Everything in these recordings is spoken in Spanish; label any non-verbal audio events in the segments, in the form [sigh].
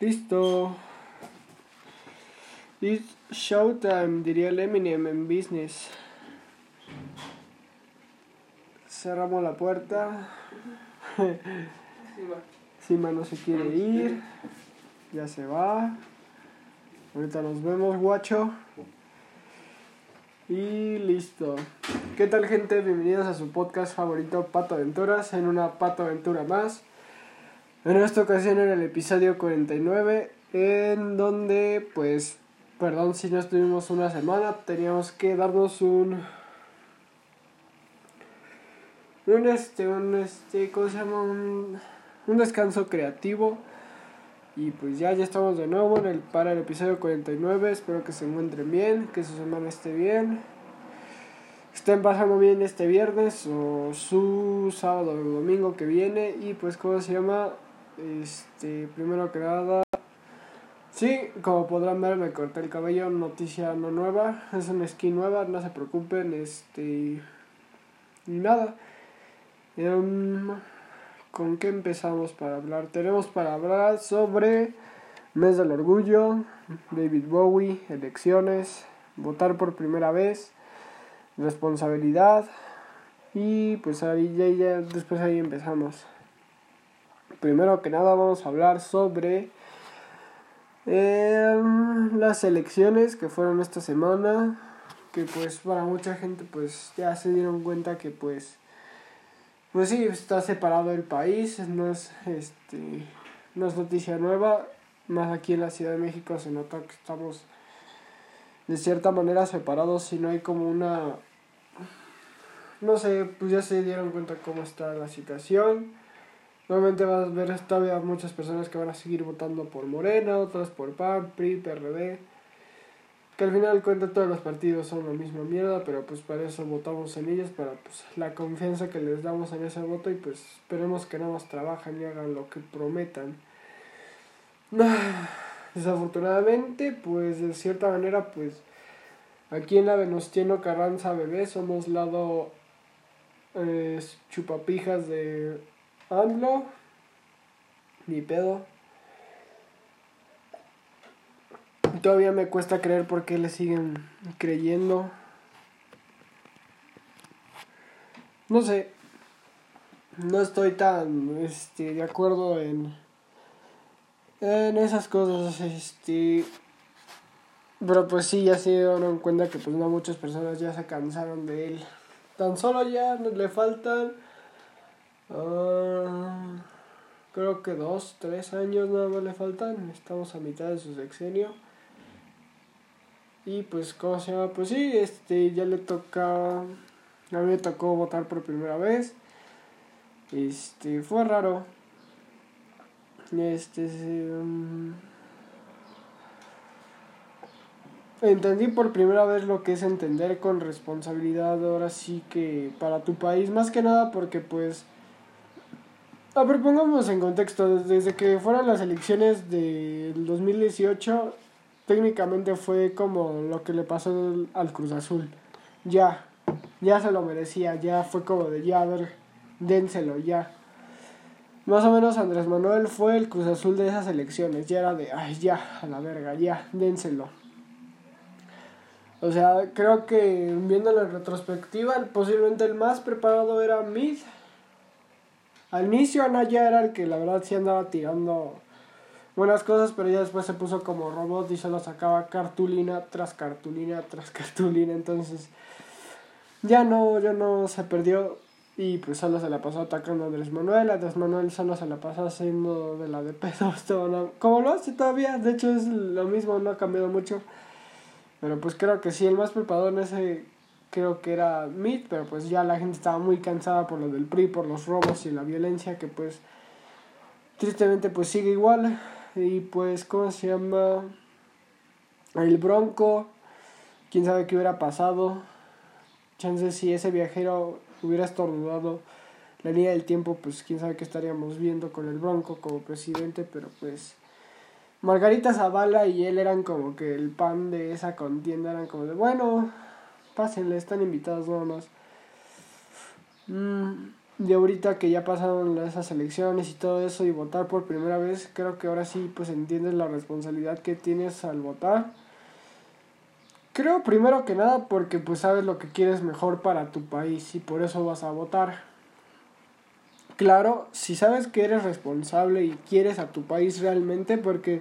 Listo. It's showtime, diría el Eminem en business. Cerramos la puerta. Sima no se quiere ir. Ya se va. Ahorita nos vemos, guacho. Y listo. ¿Qué tal gente? Bienvenidos a su podcast favorito Pato Aventuras en una Pato Aventura más. En esta ocasión en el episodio 49 en donde pues perdón si no estuvimos una semana, teníamos que darnos un un este un este ¿cómo se llama? un, un descanso creativo. Y pues ya, ya estamos de nuevo en el, para el episodio 49. Espero que se encuentren bien, que su semana esté bien. Estén pasando bien este viernes o su sábado o domingo que viene. Y pues, ¿cómo se llama? Este, primero que nada. Sí, como podrán ver, me corté el cabello. Noticia no nueva. Es una skin nueva, no se preocupen. Este. Y nada. ¿Con qué empezamos para hablar? Tenemos para hablar sobre Mes del Orgullo, David Bowie, elecciones, votar por primera vez, responsabilidad y pues ahí ya, ya después ahí empezamos. Primero que nada vamos a hablar sobre eh, las elecciones que fueron esta semana, que pues para mucha gente pues ya se dieron cuenta que pues pues sí, está separado el país, no es, este, no es noticia nueva, más aquí en la Ciudad de México se nota que estamos de cierta manera separados y no hay como una, no sé, pues ya se dieron cuenta cómo está la situación. Nuevamente vas a ver todavía muchas personas que van a seguir votando por Morena, otras por PAN, PRI, PRD que al final cuenta todos los partidos son la misma mierda, pero pues para eso votamos en ellos, para pues la confianza que les damos en ese voto y pues esperemos que nada más trabajan y hagan lo que prometan. [sighs] Desafortunadamente, pues de cierta manera, pues aquí en la Venustiano Carranza Bebé somos lado eh, chupapijas de AMLO, ni pedo. Todavía me cuesta creer por qué le siguen creyendo. No sé. No estoy tan este, de acuerdo en, en esas cosas. Este, pero pues sí, ya se dieron cuenta que pues no muchas personas ya se cansaron de él. Tan solo ya le faltan... Uh, creo que dos, tres años nada más le faltan. Estamos a mitad de su sexenio. Y pues, ¿cómo se llama? Pues sí, este, ya le toca. A mí me tocó votar por primera vez. Este, fue raro. Este, um, entendí por primera vez lo que es entender con responsabilidad. Ahora sí que para tu país, más que nada porque, pues. A ver, pongamos en contexto. Desde que fueron las elecciones del 2018 técnicamente fue como lo que le pasó al Cruz Azul. Ya, ya se lo merecía, ya fue como de ya, a ver, dénselo, ya. Más o menos Andrés Manuel fue el Cruz Azul de esas elecciones, ya era de, ay, ya, a la verga, ya, dénselo. O sea, creo que viéndolo en retrospectiva, posiblemente el más preparado era Mid. Al inicio Anaya era el que la verdad sí andaba tirando buenas cosas, pero ya después se puso como robot y solo sacaba cartulina tras cartulina tras [laughs] cartulina, entonces ya no, ya no se perdió y pues solo se la pasó atacando a Andrés Manuel, Andrés Manuel solo se la pasó haciendo de la de pedo, [laughs] como lo hace todavía, de hecho es lo mismo, no ha cambiado mucho, pero pues creo que sí, el más preparado en ese creo que era Meat, pero pues ya la gente estaba muy cansada por lo del PRI, por los robos y la violencia que pues tristemente pues sigue igual y pues, ¿cómo se llama? El Bronco. Quién sabe qué hubiera pasado. Chances si ese viajero hubiera estornudado la línea del tiempo, pues quién sabe qué estaríamos viendo con el Bronco como presidente, pero pues Margarita Zavala y él eran como que el pan de esa contienda, eran como de, bueno, pásenle, están invitados nada más. Mm, de ahorita que ya pasaron esas elecciones y todo eso y votar por primera vez, creo que ahora sí pues entiendes la responsabilidad que tienes al votar. Creo primero que nada porque pues sabes lo que quieres mejor para tu país y por eso vas a votar. Claro, si sabes que eres responsable y quieres a tu país realmente porque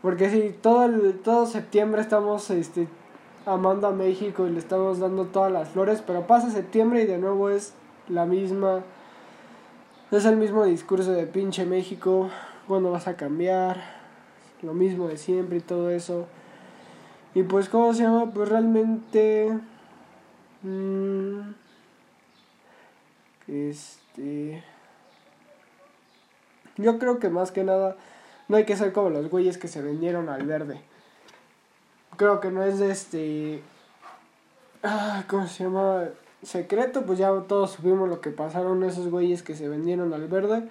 porque si todo el todo septiembre estamos este amando a México y le estamos dando todas las flores, pero pasa septiembre y de nuevo es la misma. Es el mismo discurso de pinche México, cuando vas a cambiar, lo mismo de siempre y todo eso. Y pues, ¿cómo se llama? Pues realmente... Mmm, este... Yo creo que más que nada no hay que ser como los güeyes que se vendieron al verde. Creo que no es de este... Ah, ¿Cómo se llama? secreto, pues ya todos supimos lo que pasaron esos güeyes que se vendieron al verde.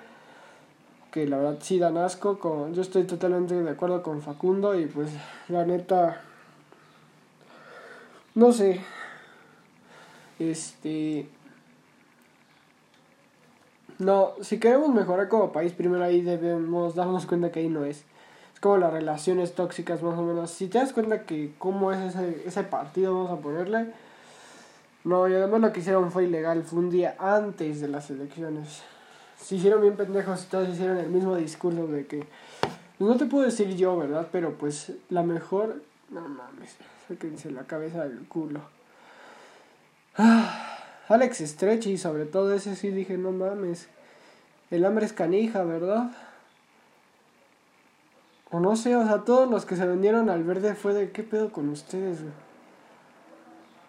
Que la verdad sí dan asco. Con, yo estoy totalmente de acuerdo con Facundo y pues la neta... No sé. Este... No, si queremos mejorar como país, primero ahí debemos darnos cuenta que ahí no es. Como las relaciones tóxicas más o menos. Si te das cuenta que cómo es ese, ese partido, vamos a ponerle no, y además lo que hicieron fue ilegal, fue un día antes de las elecciones. Se hicieron bien pendejos y todos hicieron el mismo discurso de que... No te puedo decir yo, ¿verdad? Pero pues la mejor... No mames, sáquense la cabeza del culo. Ah, Alex Stretch y sobre todo ese sí dije, no mames. El hambre es canija, ¿verdad? O no sé, o sea, todos los que se vendieron al verde fue de qué pedo con ustedes.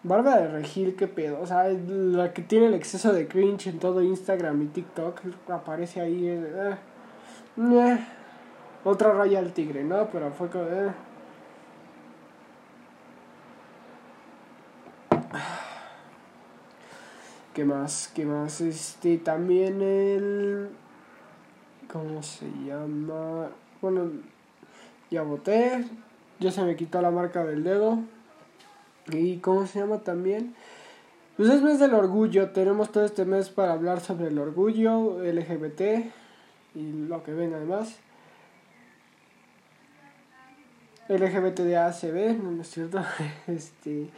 Barba de Regil, qué pedo. O sea, la que tiene el exceso de cringe en todo Instagram y TikTok aparece ahí. Eh, eh. Otra raya al tigre, ¿no? Pero fue como. Eh. ¿Qué más? ¿Qué más? Este, también el. ¿Cómo se llama? Bueno, ya voté. Ya se me quitó la marca del dedo. ¿Y cómo se llama también? Pues es mes del orgullo, tenemos todo este mes para hablar sobre el orgullo LGBT y lo que venga además. LGBT de ACB, no es cierto. [laughs] Este.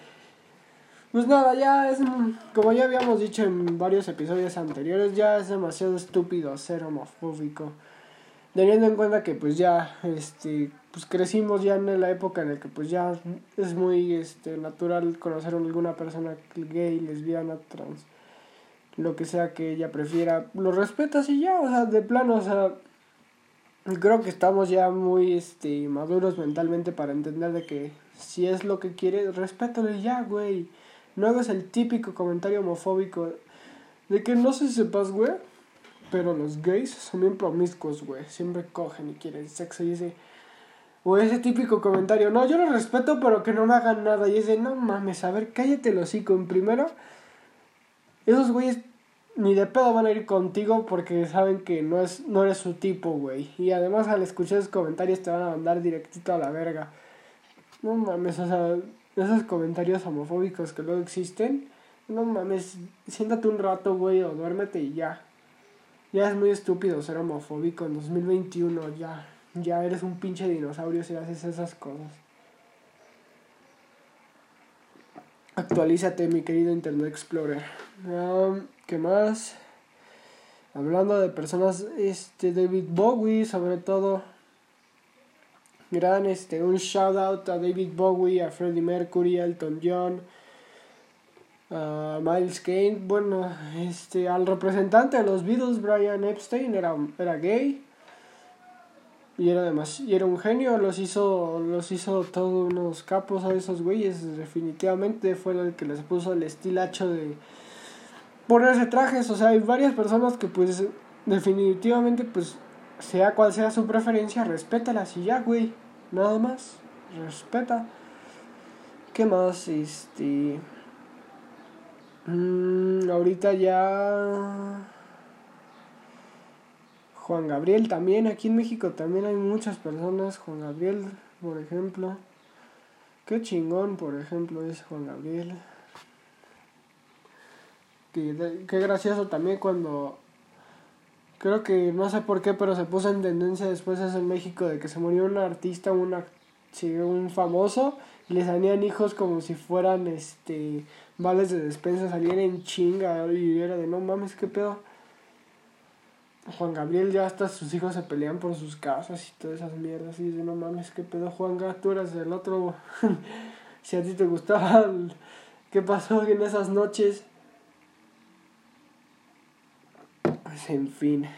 Pues nada, ya es. Como ya habíamos dicho en varios episodios anteriores, ya es demasiado estúpido ser homofóbico teniendo en cuenta que pues ya este pues crecimos ya en la época en la que pues ya es muy este natural conocer a alguna persona gay, lesbiana, trans, lo que sea que ella prefiera, lo respetas y ya, o sea, de plano, o sea, creo que estamos ya muy este maduros mentalmente para entender de que si es lo que quiere, respétalo ya, güey. No hagas el típico comentario homofóbico de que no se sepas, güey pero los gays son bien promiscuos, güey. Siempre cogen y quieren sexo y ese... O ese típico comentario, no, yo lo respeto, pero que no me hagan nada. Y ese, no mames, a ver, cállate el hocico. En primero, esos güeyes ni de pedo van a ir contigo porque saben que no, es, no eres su tipo, güey. Y además al escuchar esos comentarios te van a mandar directito a la verga. No mames, o sea, esos comentarios homofóbicos que luego existen. No mames, siéntate un rato, güey, o duérmete y ya. Ya es muy estúpido ser homofóbico en 2021. Ya, ya eres un pinche dinosaurio si haces esas cosas. Actualízate, mi querido Internet Explorer. ¿Qué más? Hablando de personas, este David Bowie, sobre todo. Gran, este, un shout out a David Bowie, a Freddie Mercury, a Elton John Miles Kane, bueno, este, al representante de los Beatles, Brian Epstein, era, era gay. Y era además y era un genio, los hizo, los hizo todos unos capos a esos güeyes, definitivamente fue el que les puso el estilacho de ponerse trajes, o sea, hay varias personas que pues definitivamente pues sea cual sea su preferencia, respétalas y ya, güey, nada más, respeta. ¿Qué más? Este Mm, ahorita ya... Juan Gabriel también, aquí en México también hay muchas personas. Juan Gabriel, por ejemplo. Qué chingón, por ejemplo, es Juan Gabriel. que, qué gracioso también cuando creo que no sé por qué, pero se puso en tendencia después en México de que se murió un artista, una, un famoso, y le salían hijos como si fueran este vales de despensa, salían en chinga y era de no mames, qué pedo. Juan Gabriel ya hasta sus hijos se pelean por sus casas y todas esas mierdas. Y dice, no mames, qué pedo, Juan Gabriel, tú eras el otro. [laughs] si a ti te gustaba, ¿qué pasó en esas noches? Pues en fin.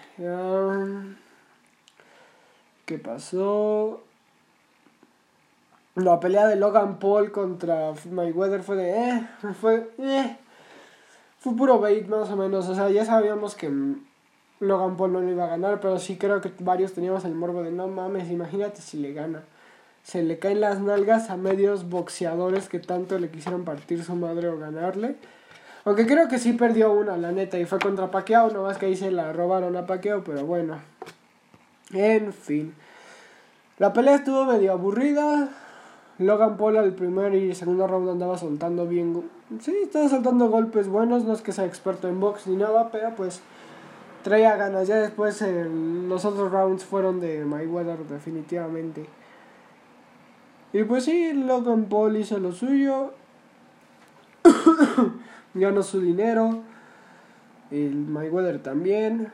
¿Qué pasó? La pelea de Logan Paul contra Mayweather fue de... Eh, fue... Eh, fue puro bait más o menos. O sea, ya sabíamos que Logan Paul no le iba a ganar, pero sí creo que varios teníamos el morbo de no mames, imagínate si le gana. Se le caen las nalgas a medios boxeadores que tanto le quisieron partir su madre o ganarle. Aunque creo que sí perdió una, la neta, y fue contra Paqueo, no más que ahí se la robaron a Paqueo, pero bueno. En fin. La pelea estuvo medio aburrida. Logan Paul al primer y segundo round andaba soltando bien. Sí, estaba soltando golpes buenos, no es que sea experto en box ni nada, pero pues traía ganas. Ya después los otros rounds fueron de Mayweather definitivamente. Y pues sí, Logan Paul hizo lo suyo. [coughs] Ganó su dinero. El Mayweather también.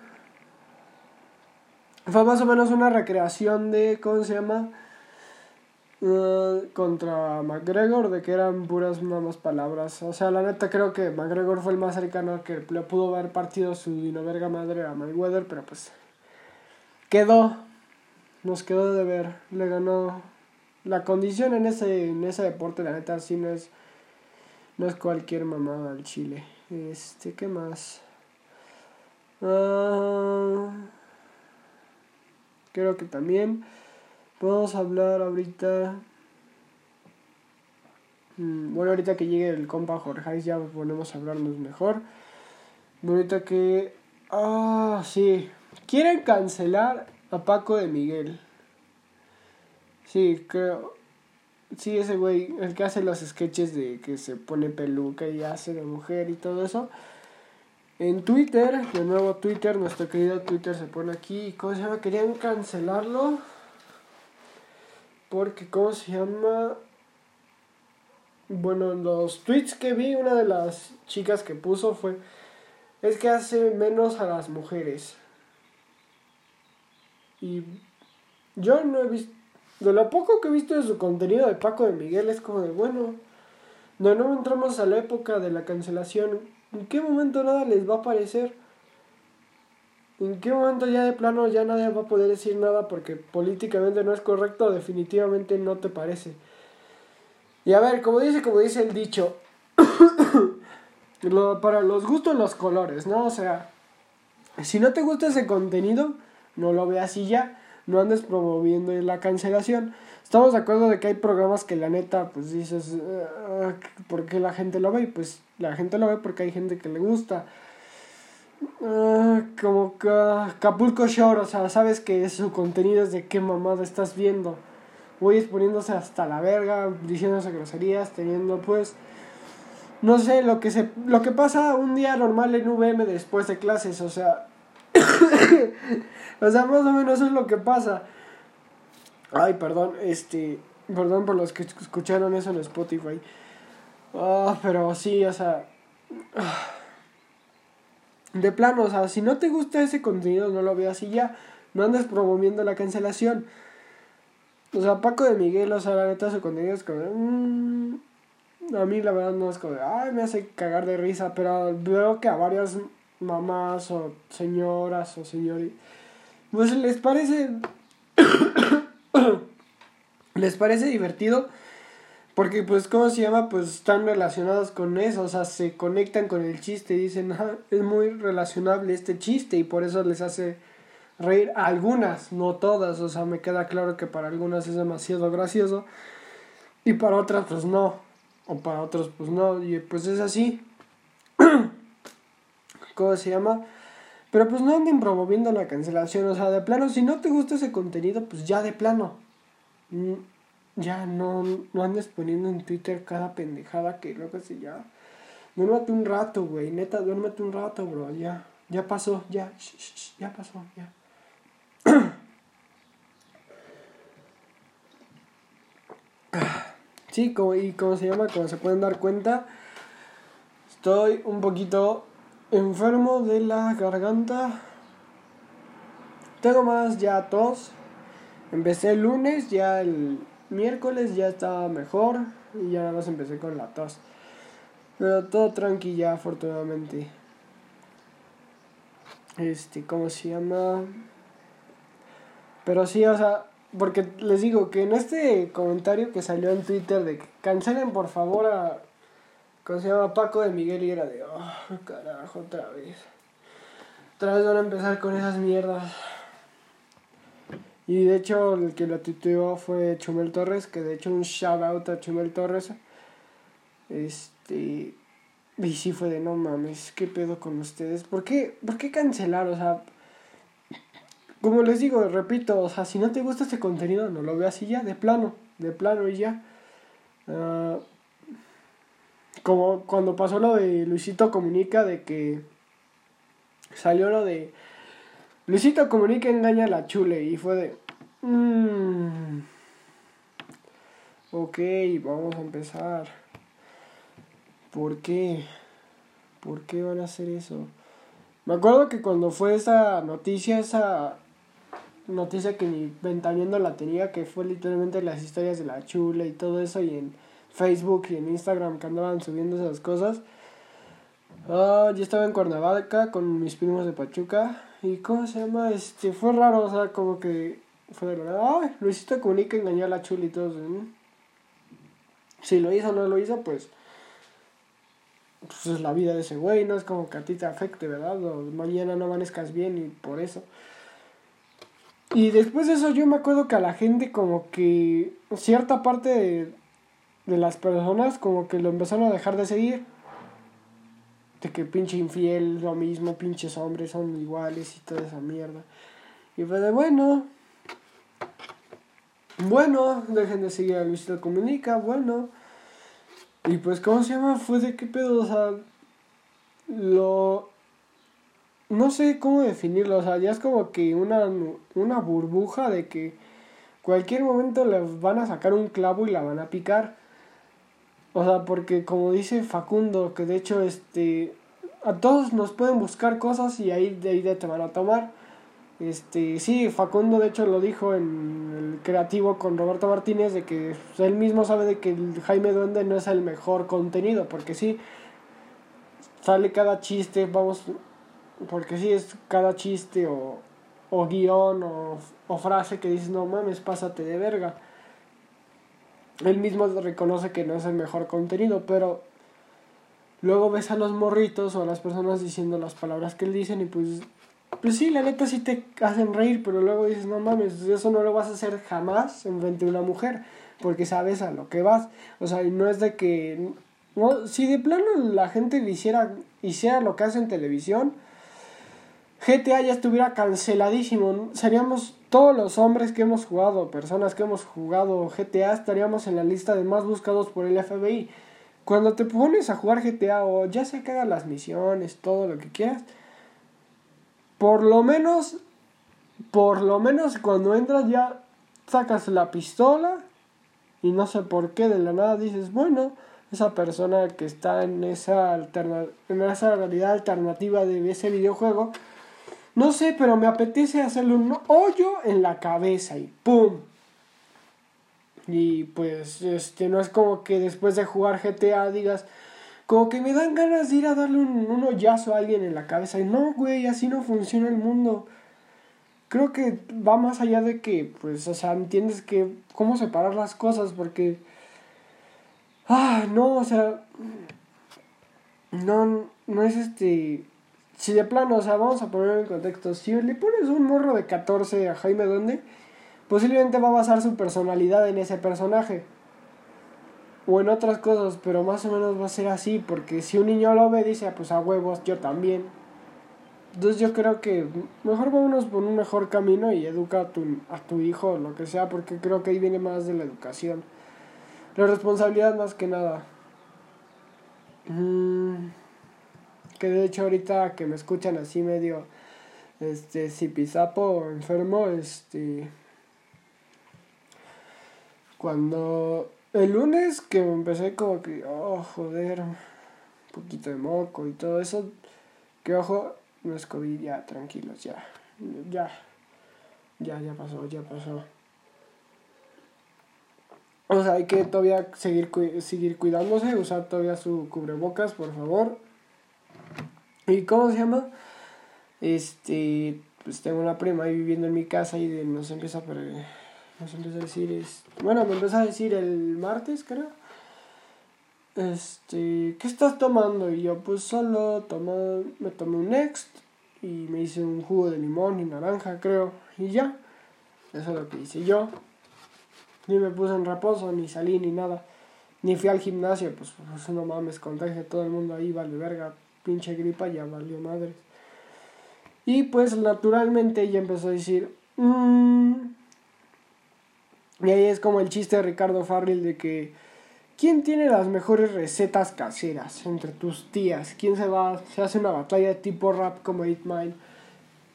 Fue más o menos una recreación de, ¿cómo se llama? Uh, contra McGregor, de que eran puras mamas palabras. O sea, la neta creo que McGregor fue el más cercano que le pudo haber partido su dino verga madre a Mayweather, pero pues quedó, nos quedó de ver, le ganó. La condición en ese, en ese deporte, la neta, sí no es, no es cualquier mamada al Chile. Este, ¿qué más? Uh, creo que también Podemos hablar ahorita. Mm, bueno, ahorita que llegue el compa Jorge, ya ponemos a hablarnos mejor. Ahorita que. Ah, sí. Quieren cancelar a Paco de Miguel. Sí, creo. Sí, ese güey, el que hace los sketches de que se pone peluca y hace de mujer y todo eso. En Twitter, de nuevo Twitter, nuestro querido Twitter se pone aquí. ¿Cómo se llama? Querían cancelarlo porque, ¿cómo se llama? Bueno, los tweets que vi, una de las chicas que puso fue, es que hace menos a las mujeres. Y yo no he visto, de lo poco que he visto de su contenido de Paco de Miguel es como de, bueno, no, no entramos a la época de la cancelación. ¿En qué momento nada les va a parecer? ¿En qué momento ya de plano ya nadie va a poder decir nada porque políticamente no es correcto? Definitivamente no te parece. Y a ver, como dice, como dice el dicho, [coughs] para los gustos los colores, ¿no? O sea, si no te gusta ese contenido, no lo veas y ya, no andes promoviendo la cancelación. Estamos de acuerdo de que hay programas que la neta, pues dices, ah, ¿por qué la gente lo ve? Pues la gente lo ve porque hay gente que le gusta. Ah, como Capulco Shore, o sea, sabes que su contenido es de qué mamada estás viendo. Güeyes poniéndose hasta la verga, diciéndose groserías, teniendo pues no sé, lo que se lo que pasa un día normal en VM después de clases, o sea, [coughs] o sea, más o menos es lo que pasa. Ay, perdón, este, perdón por los que escucharon eso en Spotify. Ah, pero sí, o sea, de plano, o sea, si no te gusta ese contenido, no lo veas y ya. No andes promoviendo la cancelación. O sea, Paco de Miguel, o sea, la neta, su contenido es como. Mmm, a mí, la verdad, no es como. Ay, me hace cagar de risa, pero veo que a varias mamás o señoras o señores. Pues les parece. [coughs] les parece divertido porque, pues, ¿cómo se llama? Pues están relacionados con eso, o sea, se conectan con el chiste y dicen, ah, es muy relacionable este chiste y por eso les hace reír a algunas, no todas, o sea, me queda claro que para algunas es demasiado gracioso y para otras, pues no, o para otros, pues no, y pues es así. [clears throat] ¿Cómo se llama? Pero pues no anden promoviendo la cancelación, o sea, de plano, si no te gusta ese contenido, pues ya de plano. Ya no, no andes poniendo en Twitter cada pendejada que luego se ya. Duérmate un rato, güey. Neta, duérmate un rato, bro. Ya, ya pasó, ya. ya pasó, ya. [clears throat] Sí, como, y como se llama, como se pueden dar cuenta, estoy un poquito enfermo de la garganta. Tengo más ya tos. Empecé el lunes, ya el miércoles ya estaba mejor y ya nada más empecé con la tos. Pero todo tranqui ya, afortunadamente. Este, ¿cómo se llama? Pero sí, o sea, porque les digo que en este comentario que salió en Twitter de que cancelen por favor a. ¿Cómo se llama? Paco de Miguel y era de. Oh, carajo, otra vez. Otra vez van a empezar con esas mierdas. Y de hecho, el que lo tuiteó fue Chumel Torres, que de hecho un shout out a Chumel Torres. Este. Y sí fue de no mames, ¿qué pedo con ustedes? ¿Por qué, ¿Por qué cancelar? O sea, como les digo, repito, o sea, si no te gusta este contenido, no lo veas y ya, de plano, de plano y ya. Uh, como cuando pasó lo de Luisito Comunica, de que salió lo de Luisito Comunica engaña a la chule y fue de... Mmm, ok, vamos a empezar. ¿Por qué? ¿Por qué van a hacer eso? Me acuerdo que cuando fue esa noticia, esa noticia que ni ventaneando la tenía, que fue literalmente las historias de la chula y todo eso, y en Facebook y en Instagram que andaban subiendo esas cosas. Ah, yo estaba en Cuernavaca con mis primos de Pachuca. ¿Y cómo se llama? Este, fue raro, o sea, como que fue de verdad. Ay, Luisito Comunica engañó a la chula y todo eso. Si lo hizo o no lo hizo, pues pues es la vida de ese güey, no es como que a ti te afecte, ¿verdad? O mañana no amanezcas bien y por eso. Y después de eso yo me acuerdo que a la gente como que cierta parte de, de las personas como que lo empezaron a dejar de seguir. De que pinche infiel, lo mismo, pinches hombres son iguales y toda esa mierda. Y fue de bueno. Bueno, dejen de seguir a Luisito Comunica, bueno. Y pues, ¿cómo se llama? Fue de qué pedo, o sea, lo... No sé cómo definirlo, o sea, ya es como que una, una burbuja de que cualquier momento le van a sacar un clavo y la van a picar. O sea, porque como dice Facundo, que de hecho este a todos nos pueden buscar cosas y ahí de ahí te van a tomar. Este, sí, Facundo de hecho lo dijo en el creativo con Roberto Martínez de que él mismo sabe de que el Jaime Duende no es el mejor contenido, porque sí sale cada chiste, vamos, porque sí es cada chiste o, o guion o, o frase que dices, no mames, pásate de verga. Él mismo reconoce que no es el mejor contenido, pero luego ves a los morritos o a las personas diciendo las palabras que él dicen y pues pues sí, la neta sí te hacen reír, pero luego dices, no mames, eso no lo vas a hacer jamás en frente de una mujer, porque sabes a lo que vas. O sea, no es de que... No, si de plano la gente hiciera, hiciera lo que hace en televisión, GTA ya estuviera canceladísimo. Seríamos todos los hombres que hemos jugado, personas que hemos jugado GTA, estaríamos en la lista de más buscados por el FBI. Cuando te pones a jugar GTA o ya se cagan las misiones, todo lo que quieras, por lo menos, por lo menos cuando entras ya sacas la pistola y no sé por qué de la nada dices, bueno, esa persona que está en esa, alterna en esa realidad alternativa de ese videojuego, no sé, pero me apetece hacerle un hoyo en la cabeza y ¡pum! Y pues, este, no es como que después de jugar GTA digas, como que me dan ganas de ir a darle un, un hoyazo a alguien en la cabeza. Y no, güey, así no funciona el mundo. Creo que va más allá de que, pues, o sea, entiendes que cómo separar las cosas, porque... Ah, no, o sea... No, no es este... Si de plano, o sea, vamos a poner en contexto, si le pones un morro de 14 a Jaime Donde, posiblemente va a basar su personalidad en ese personaje o en otras cosas, pero más o menos va a ser así, porque si un niño lo ve, dice, ah, pues a huevos, yo también. Entonces yo creo que mejor vámonos por un mejor camino y educa a tu, a tu hijo, lo que sea, porque creo que ahí viene más de la educación. La responsabilidad más que nada. Mm, que de hecho ahorita que me escuchan así medio este zipizapo enfermo, este cuando el lunes que empecé como que, oh, joder, un poquito de moco y todo eso, que ojo, no es COVID, ya, tranquilos, ya, ya, ya, ya pasó, ya pasó. O sea, hay que todavía seguir, seguir cuidándose, usar todavía su cubrebocas, por favor. ¿Y cómo se llama? Este, pues tengo una prima ahí viviendo en mi casa y nos empieza a nos empieza a decir, es, bueno, me empieza a decir el martes, creo. Este, ¿qué estás tomando? Y yo, pues solo tomo, me tomé un Next y me hice un jugo de limón y naranja, creo. Y ya, eso es lo que hice yo. Ni me puse en reposo, ni salí, ni nada. Ni fui al gimnasio, pues, pues no mames, contagia todo el mundo ahí, vale verga, pinche gripa, ya valió madre. Y pues naturalmente ella empezó a decir, mmm, y ahí es como el chiste de Ricardo Farrell de que ¿quién tiene las mejores recetas caseras entre tus tías? ¿Quién se va, se hace una batalla de tipo rap como 8 Mile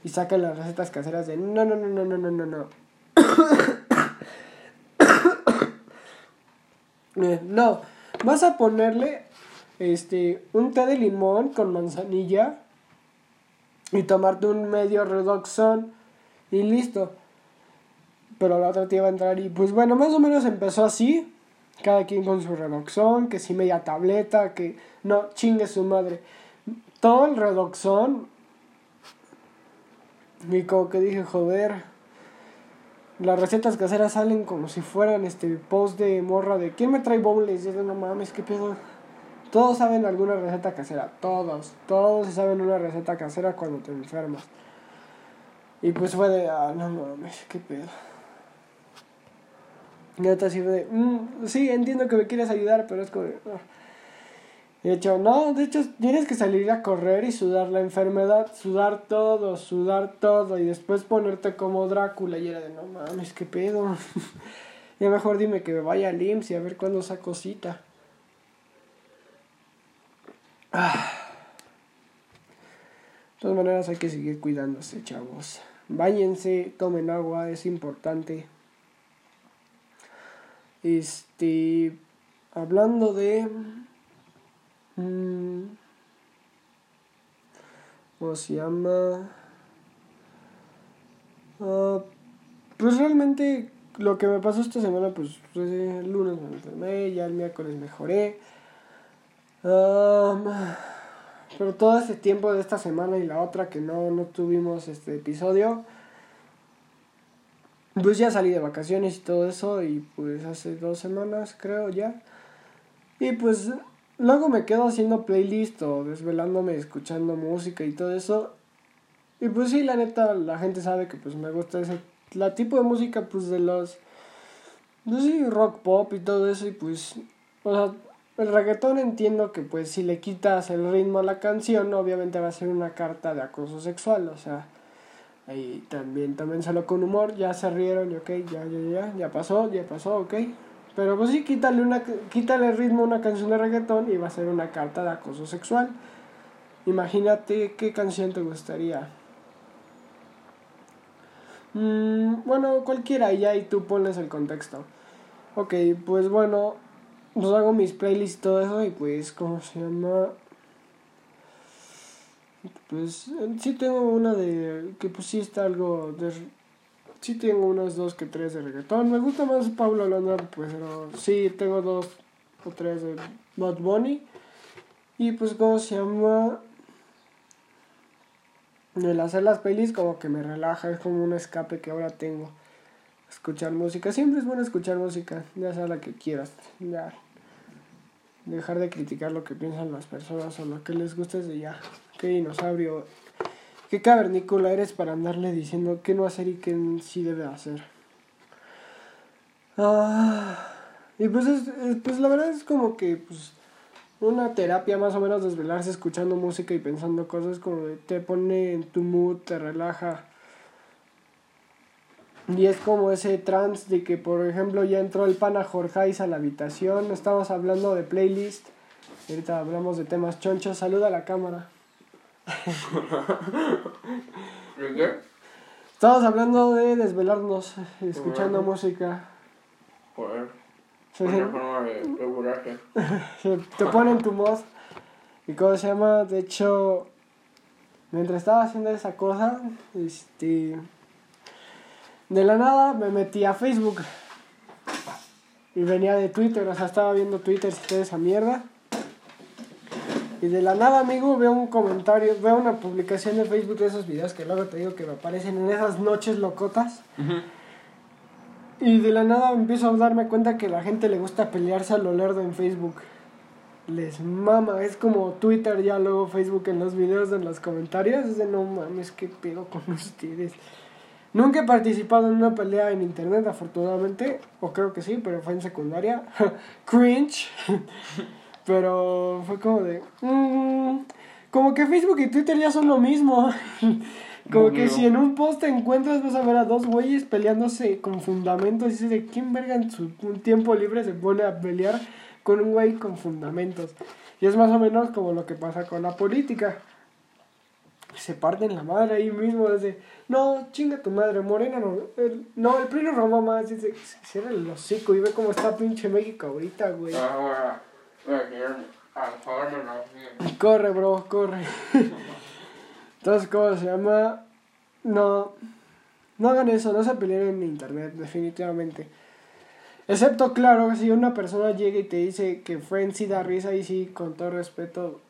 y saca las recetas caseras de no, no, no, no, no, no, no, no. [coughs] Eh, no, vas a ponerle este un té de limón con manzanilla y tomarte un medio redoxón y listo pero la otra tía va a entrar y pues bueno, más o menos empezó así, cada quien con su redoxón, que si media tableta, que no, chingue su madre. Todo el redoxón, y como que dije, joder, las recetas caseras salen como si fueran este post de morra de ¿quién me trae bowls? Y yo no mames, qué pedo. Todos saben alguna receta casera, todos, todos saben una receta casera cuando te enfermas. Y pues fue de, ah, no mames, qué pedo. Otra así de, mm, sí, entiendo que me quieres ayudar, pero es como ah". De hecho, no, de hecho tienes que salir a correr y sudar la enfermedad, sudar todo, sudar todo y después ponerte como Drácula y era de no mames, qué pedo. [laughs] ya mejor dime que me vaya al IMSS y a ver cuándo saco cita. Ah. De todas maneras hay que seguir cuidándose, chavos. Báñense, tomen agua, es importante. Este, hablando de... Mm, ¿Cómo se llama? Uh, pues realmente lo que me pasó esta semana, pues, pues el lunes me enfermé, ya el miércoles mejoré. Um, pero todo ese tiempo de esta semana y la otra que no, no tuvimos este episodio, pues ya salí de vacaciones y todo eso y pues hace dos semanas creo ya. Y pues luego me quedo haciendo playlist o desvelándome escuchando música y todo eso. Y pues sí, la neta, la gente sabe que pues me gusta ese la tipo de música pues de los pues sí, rock pop y todo eso y pues o sea, el reggaetón entiendo que pues si le quitas el ritmo a la canción, obviamente va a ser una carta de acoso sexual, o sea, y también, también salió con humor, ya se rieron y ok, ya, ya, ya, ya pasó, ya pasó, ok. Pero pues sí, quítale, una, quítale ritmo a una canción de reggaetón y va a ser una carta de acoso sexual. Imagínate qué canción te gustaría. Mm, bueno, cualquiera, ya y tú pones el contexto. Ok, pues bueno, pues hago mis playlists todo eso y pues, ¿cómo se llama? Pues sí tengo una de que pues sí está algo de sí tengo unas dos que tres de reggaetón. Me gusta más Pablo Londra, pues pero sí tengo dos o tres de Bad Bunny. Y pues cómo se llama el hacer las pelis como que me relaja, es como un escape que ahora tengo. Escuchar música, siempre es bueno escuchar música, ya sea la que quieras, ya. Dejar de criticar lo que piensan las personas o lo que les guste de ya qué dinosaurio, qué cavernícola eres para andarle diciendo qué no hacer y qué sí debe hacer. Ah, y pues, es, pues la verdad es como que pues, una terapia más o menos desvelarse escuchando música y pensando cosas como te pone en tu mood, te relaja. Y es como ese trance de que, por ejemplo, ya entró el pana Jorge a la habitación, estamos hablando de playlist Ahorita hablamos de temas chonchos. Saluda a la cámara. Estamos hablando de desvelarnos, escuchando música. Joder. Sí, sí. Se [laughs] te ponen tu mod. ¿Y cómo se llama? De hecho, mientras estaba haciendo esa cosa, este. De la nada me metí a Facebook. Y venía de Twitter, o sea, estaba viendo Twitter y toda esa mierda. Y de la nada, amigo, veo un comentario, veo una publicación de Facebook de esos videos que luego te digo que me aparecen en esas noches locotas. Y de la nada empiezo a darme cuenta que la gente le gusta pelearse a lo lerdo en Facebook. Les mama, es como Twitter ya luego Facebook en los videos, en los comentarios. Es de no mames, qué pedo con [laughs] ustedes. Nunca he participado en una pelea en internet, afortunadamente. O creo que sí, pero fue en secundaria. [laughs] Cringe. [laughs] pero fue como de. mm, como que Facebook y Twitter ya son lo mismo. [laughs] Como que Obvio. si en un post te encuentras vas a ver a dos güeyes peleándose con fundamentos y de quién verga en su tiempo libre se pone a pelear con un güey con fundamentos. Y es más o menos como lo que pasa con la política. Se parten la madre ahí mismo desde, no, chinga tu madre, Morena no, el, no, el PRI no robó más, dice, cierra el hocico y ve cómo está pinche México ahorita, güey. Ahora, voy a querer apagarme la Corre, bro, corre. [laughs] Entonces, ¿cómo se llama? No, no hagan eso, no se peleen en internet, definitivamente. Excepto, claro, si una persona llega y te dice que Friends sí da risa y sí, con todo respeto,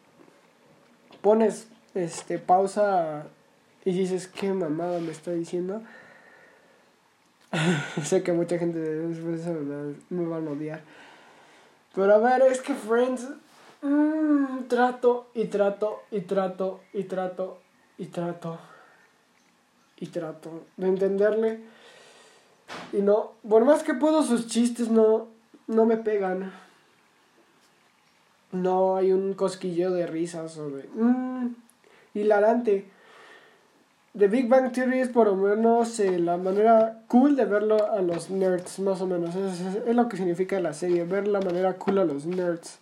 pones este pausa y dices, ¿qué mamada me está diciendo? [laughs] sé que mucha gente después me- van a odiar. Pero a ver, es que Friends mm, trato y trato y trato y trato y trato y trato de entenderle. Y no, por más que puedo, sus chistes no, no me pegan. No hay un cosquilleo de risas o de... Mm, hilarante. The Big Bang Theory es por lo menos eh, la manera cool de verlo a los nerds, más o menos. Es, es- lo que significa la serie, ver la manera cool a los nerds.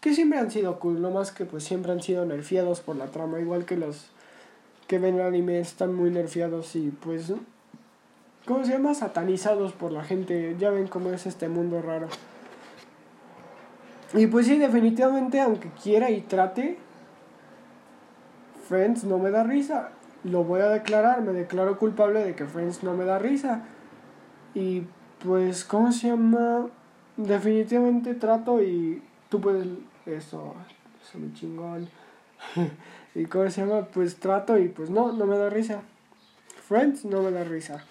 Que siempre han sido cool, no más que pues siempre han sido nerfeados por la trama, igual que los que ven anime están muy nerfeados y pues... ¿Cómo se llama? Satanizados por la gente. Ya ven cómo es este mundo raro. Y pues sí, definitivamente, aunque quiera y trate, Friends no me da risa. Lo voy a declarar, me declaro culpable de que Friends no me da risa. Y pues, ¿cómo se llama? Definitivamente trato y tú puedes... Eso, eso me chingón. [laughs] y ¿cómo se llama? Pues trato y pues no, no me da risa. Friends no me da risa.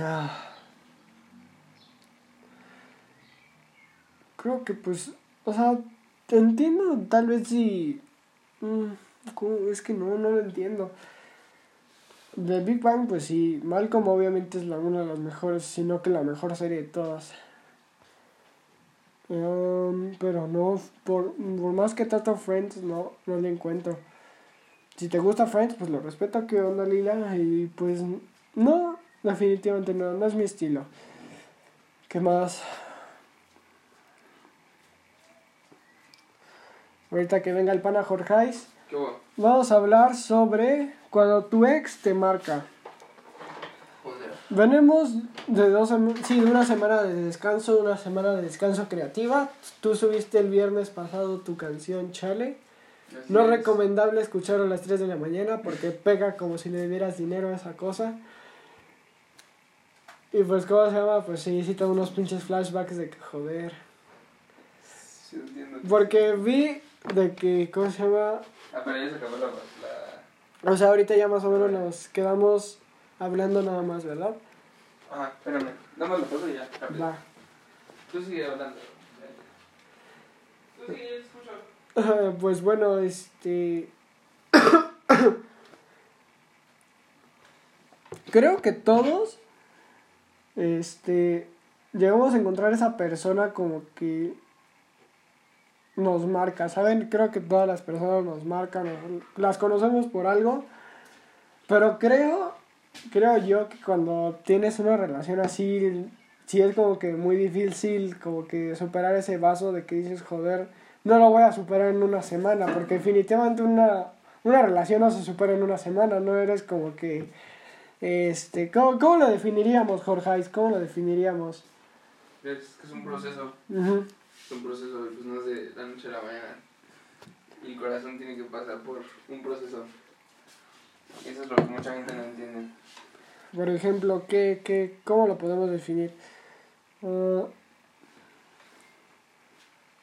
Ah. Creo que pues, o sea, te entiendo tal vez si... mm, ¿cómo? Es que no, no lo entiendo. De Big Bang, pues sí, Malcolm obviamente es la, una de las mejores, sino que la mejor serie de todas. Um, pero no, por, por más que trato Friends, no, no le encuentro. Si te gusta Friends, pues lo respeto, que onda Lila, y pues no, definitivamente no, no es mi estilo. ¿Qué más? Ahorita que venga el pana Jorgeis, bueno. vamos a hablar sobre cuando tu ex te marca. Joder. Venimos de dos sí, de una semana de descanso, una semana de descanso creativa. Tú subiste el viernes pasado tu canción Chale. Así No es. recomendable escucharlo a las 3 de la mañana porque pega como si le debieras dinero a esa cosa. Y pues, ¿cómo se llama? Pues sí, sí tengo unos pinches flashbacks de que joder. Sí. Porque vi de que, ¿cómo se llama? Ah, pero ya se acabó la... la... O sea, ahorita ya más o menos nos quedamos hablando nada más, ¿verdad? Ajá, espérame. Dame la foto y ya. rápido. Va. Tú sigue hablando. Tú sigue, escucha. [laughs] Pues bueno, este... [coughs] Creo que todos, este, llegamos a encontrar esa persona como que nos marca, ¿saben? Creo que todas las personas nos marcan, las conocemos por algo, pero creo, creo yo que cuando tienes una relación así, sí es como que muy difícil como que superar ese vaso de que dices, joder, no lo voy a superar en una semana, porque definitivamente una, una relación no se supera en una semana, no eres como que, este, ¿cómo, cómo lo definiríamos, Jorge? ¿Cómo lo definiríamos? Es que es un proceso. Ujú. Es un proceso, pues no es de la noche a la mañana. Y el corazón tiene que pasar por un proceso. Y eso es lo que mucha gente no entiende. Por ejemplo, ¿qué, qué, ¿cómo lo podemos definir? Ah,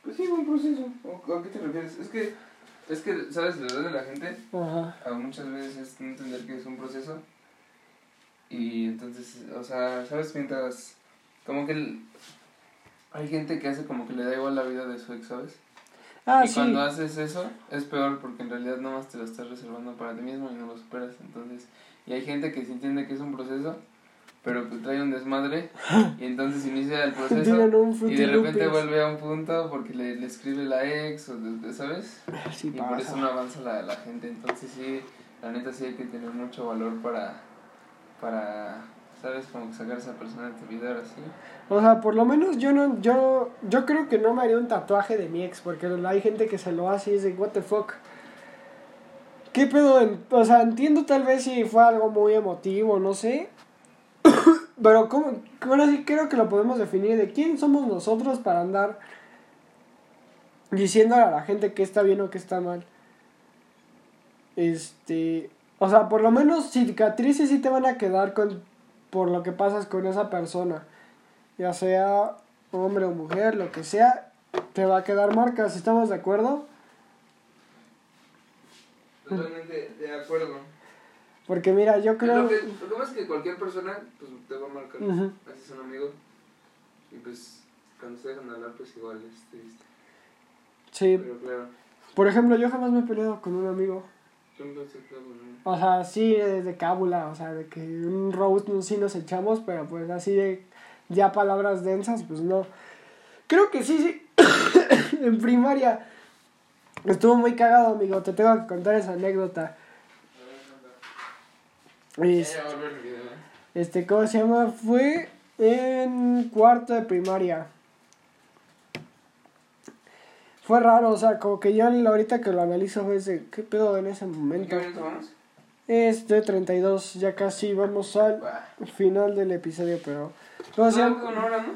Pues sí, un proceso. ¿O ¿A qué te refieres? Es que, es que, ¿sabes? La verdad de la gente, ajá. a muchas veces es no entender que es un proceso. Y entonces, o sea, ¿sabes? Mientras, como que el- hay gente que hace como que le da igual la vida de su ex, ¿sabes? Ah, y sí. cuando haces eso, es peor porque en realidad nomás te lo estás reservando para ti mismo y no lo superas. Entonces, y hay gente que sí entiende que es un proceso, pero que trae un desmadre y entonces inicia el [laughs] proceso y de repente vuelve a un punto porque le, le escribe la ex o de- ¿sabes? Sí y por eso pasa. no avanza la, la gente. Entonces sí, la neta sí hay que tener mucho valor para, para ¿sabes? Como que sacar a esa persona de tu vida ahora sí. O sea, por lo menos yo no, yo, yo creo que no me haría un tatuaje de mi ex, porque hay gente que se lo hace y es de, what the fuck. ¿Qué pedo? O sea, entiendo tal vez si fue algo muy emotivo, no sé. [coughs] Pero ¿cómo? Ahora sí creo que lo podemos definir de quién somos nosotros para andar diciéndole a la gente que está bien o que está mal. Este, o sea, por lo menos cicatrices sí te van a quedar con por lo que pasas con esa persona. Ya sea hombre o mujer, lo que sea, te va a quedar marcas, ¿estamos de acuerdo? Totalmente de acuerdo. Porque mira, yo creo... Lo que, lo que pasa es que cualquier persona pues, te va a marcar. Ujú. Así es un amigo. Y pues cuando se dejan hablar, pues igual es triste. Sí, Pero claro, por ejemplo, yo jamás me he peleado con un amigo. O sea, sí, de cábula, o sea, de que un roast sí nos echamos, pero pues así de ya palabras densas, pues no. Creo que sí, sí. [coughs] en primaria estuvo muy cagado, amigo. Te tengo que contar esa anécdota. Es- Ya, ya va a volver el video, ¿eh? este, ¿cómo se llama? Fue en cuarto de primaria. Fue raro, o sea, como que yo ahorita que lo analizo fue de, ¿qué pedo en ese ¿En qué momento? vamos? Este 32, ya casi vamos al final del episodio, pero... Queda una hora, ¿no?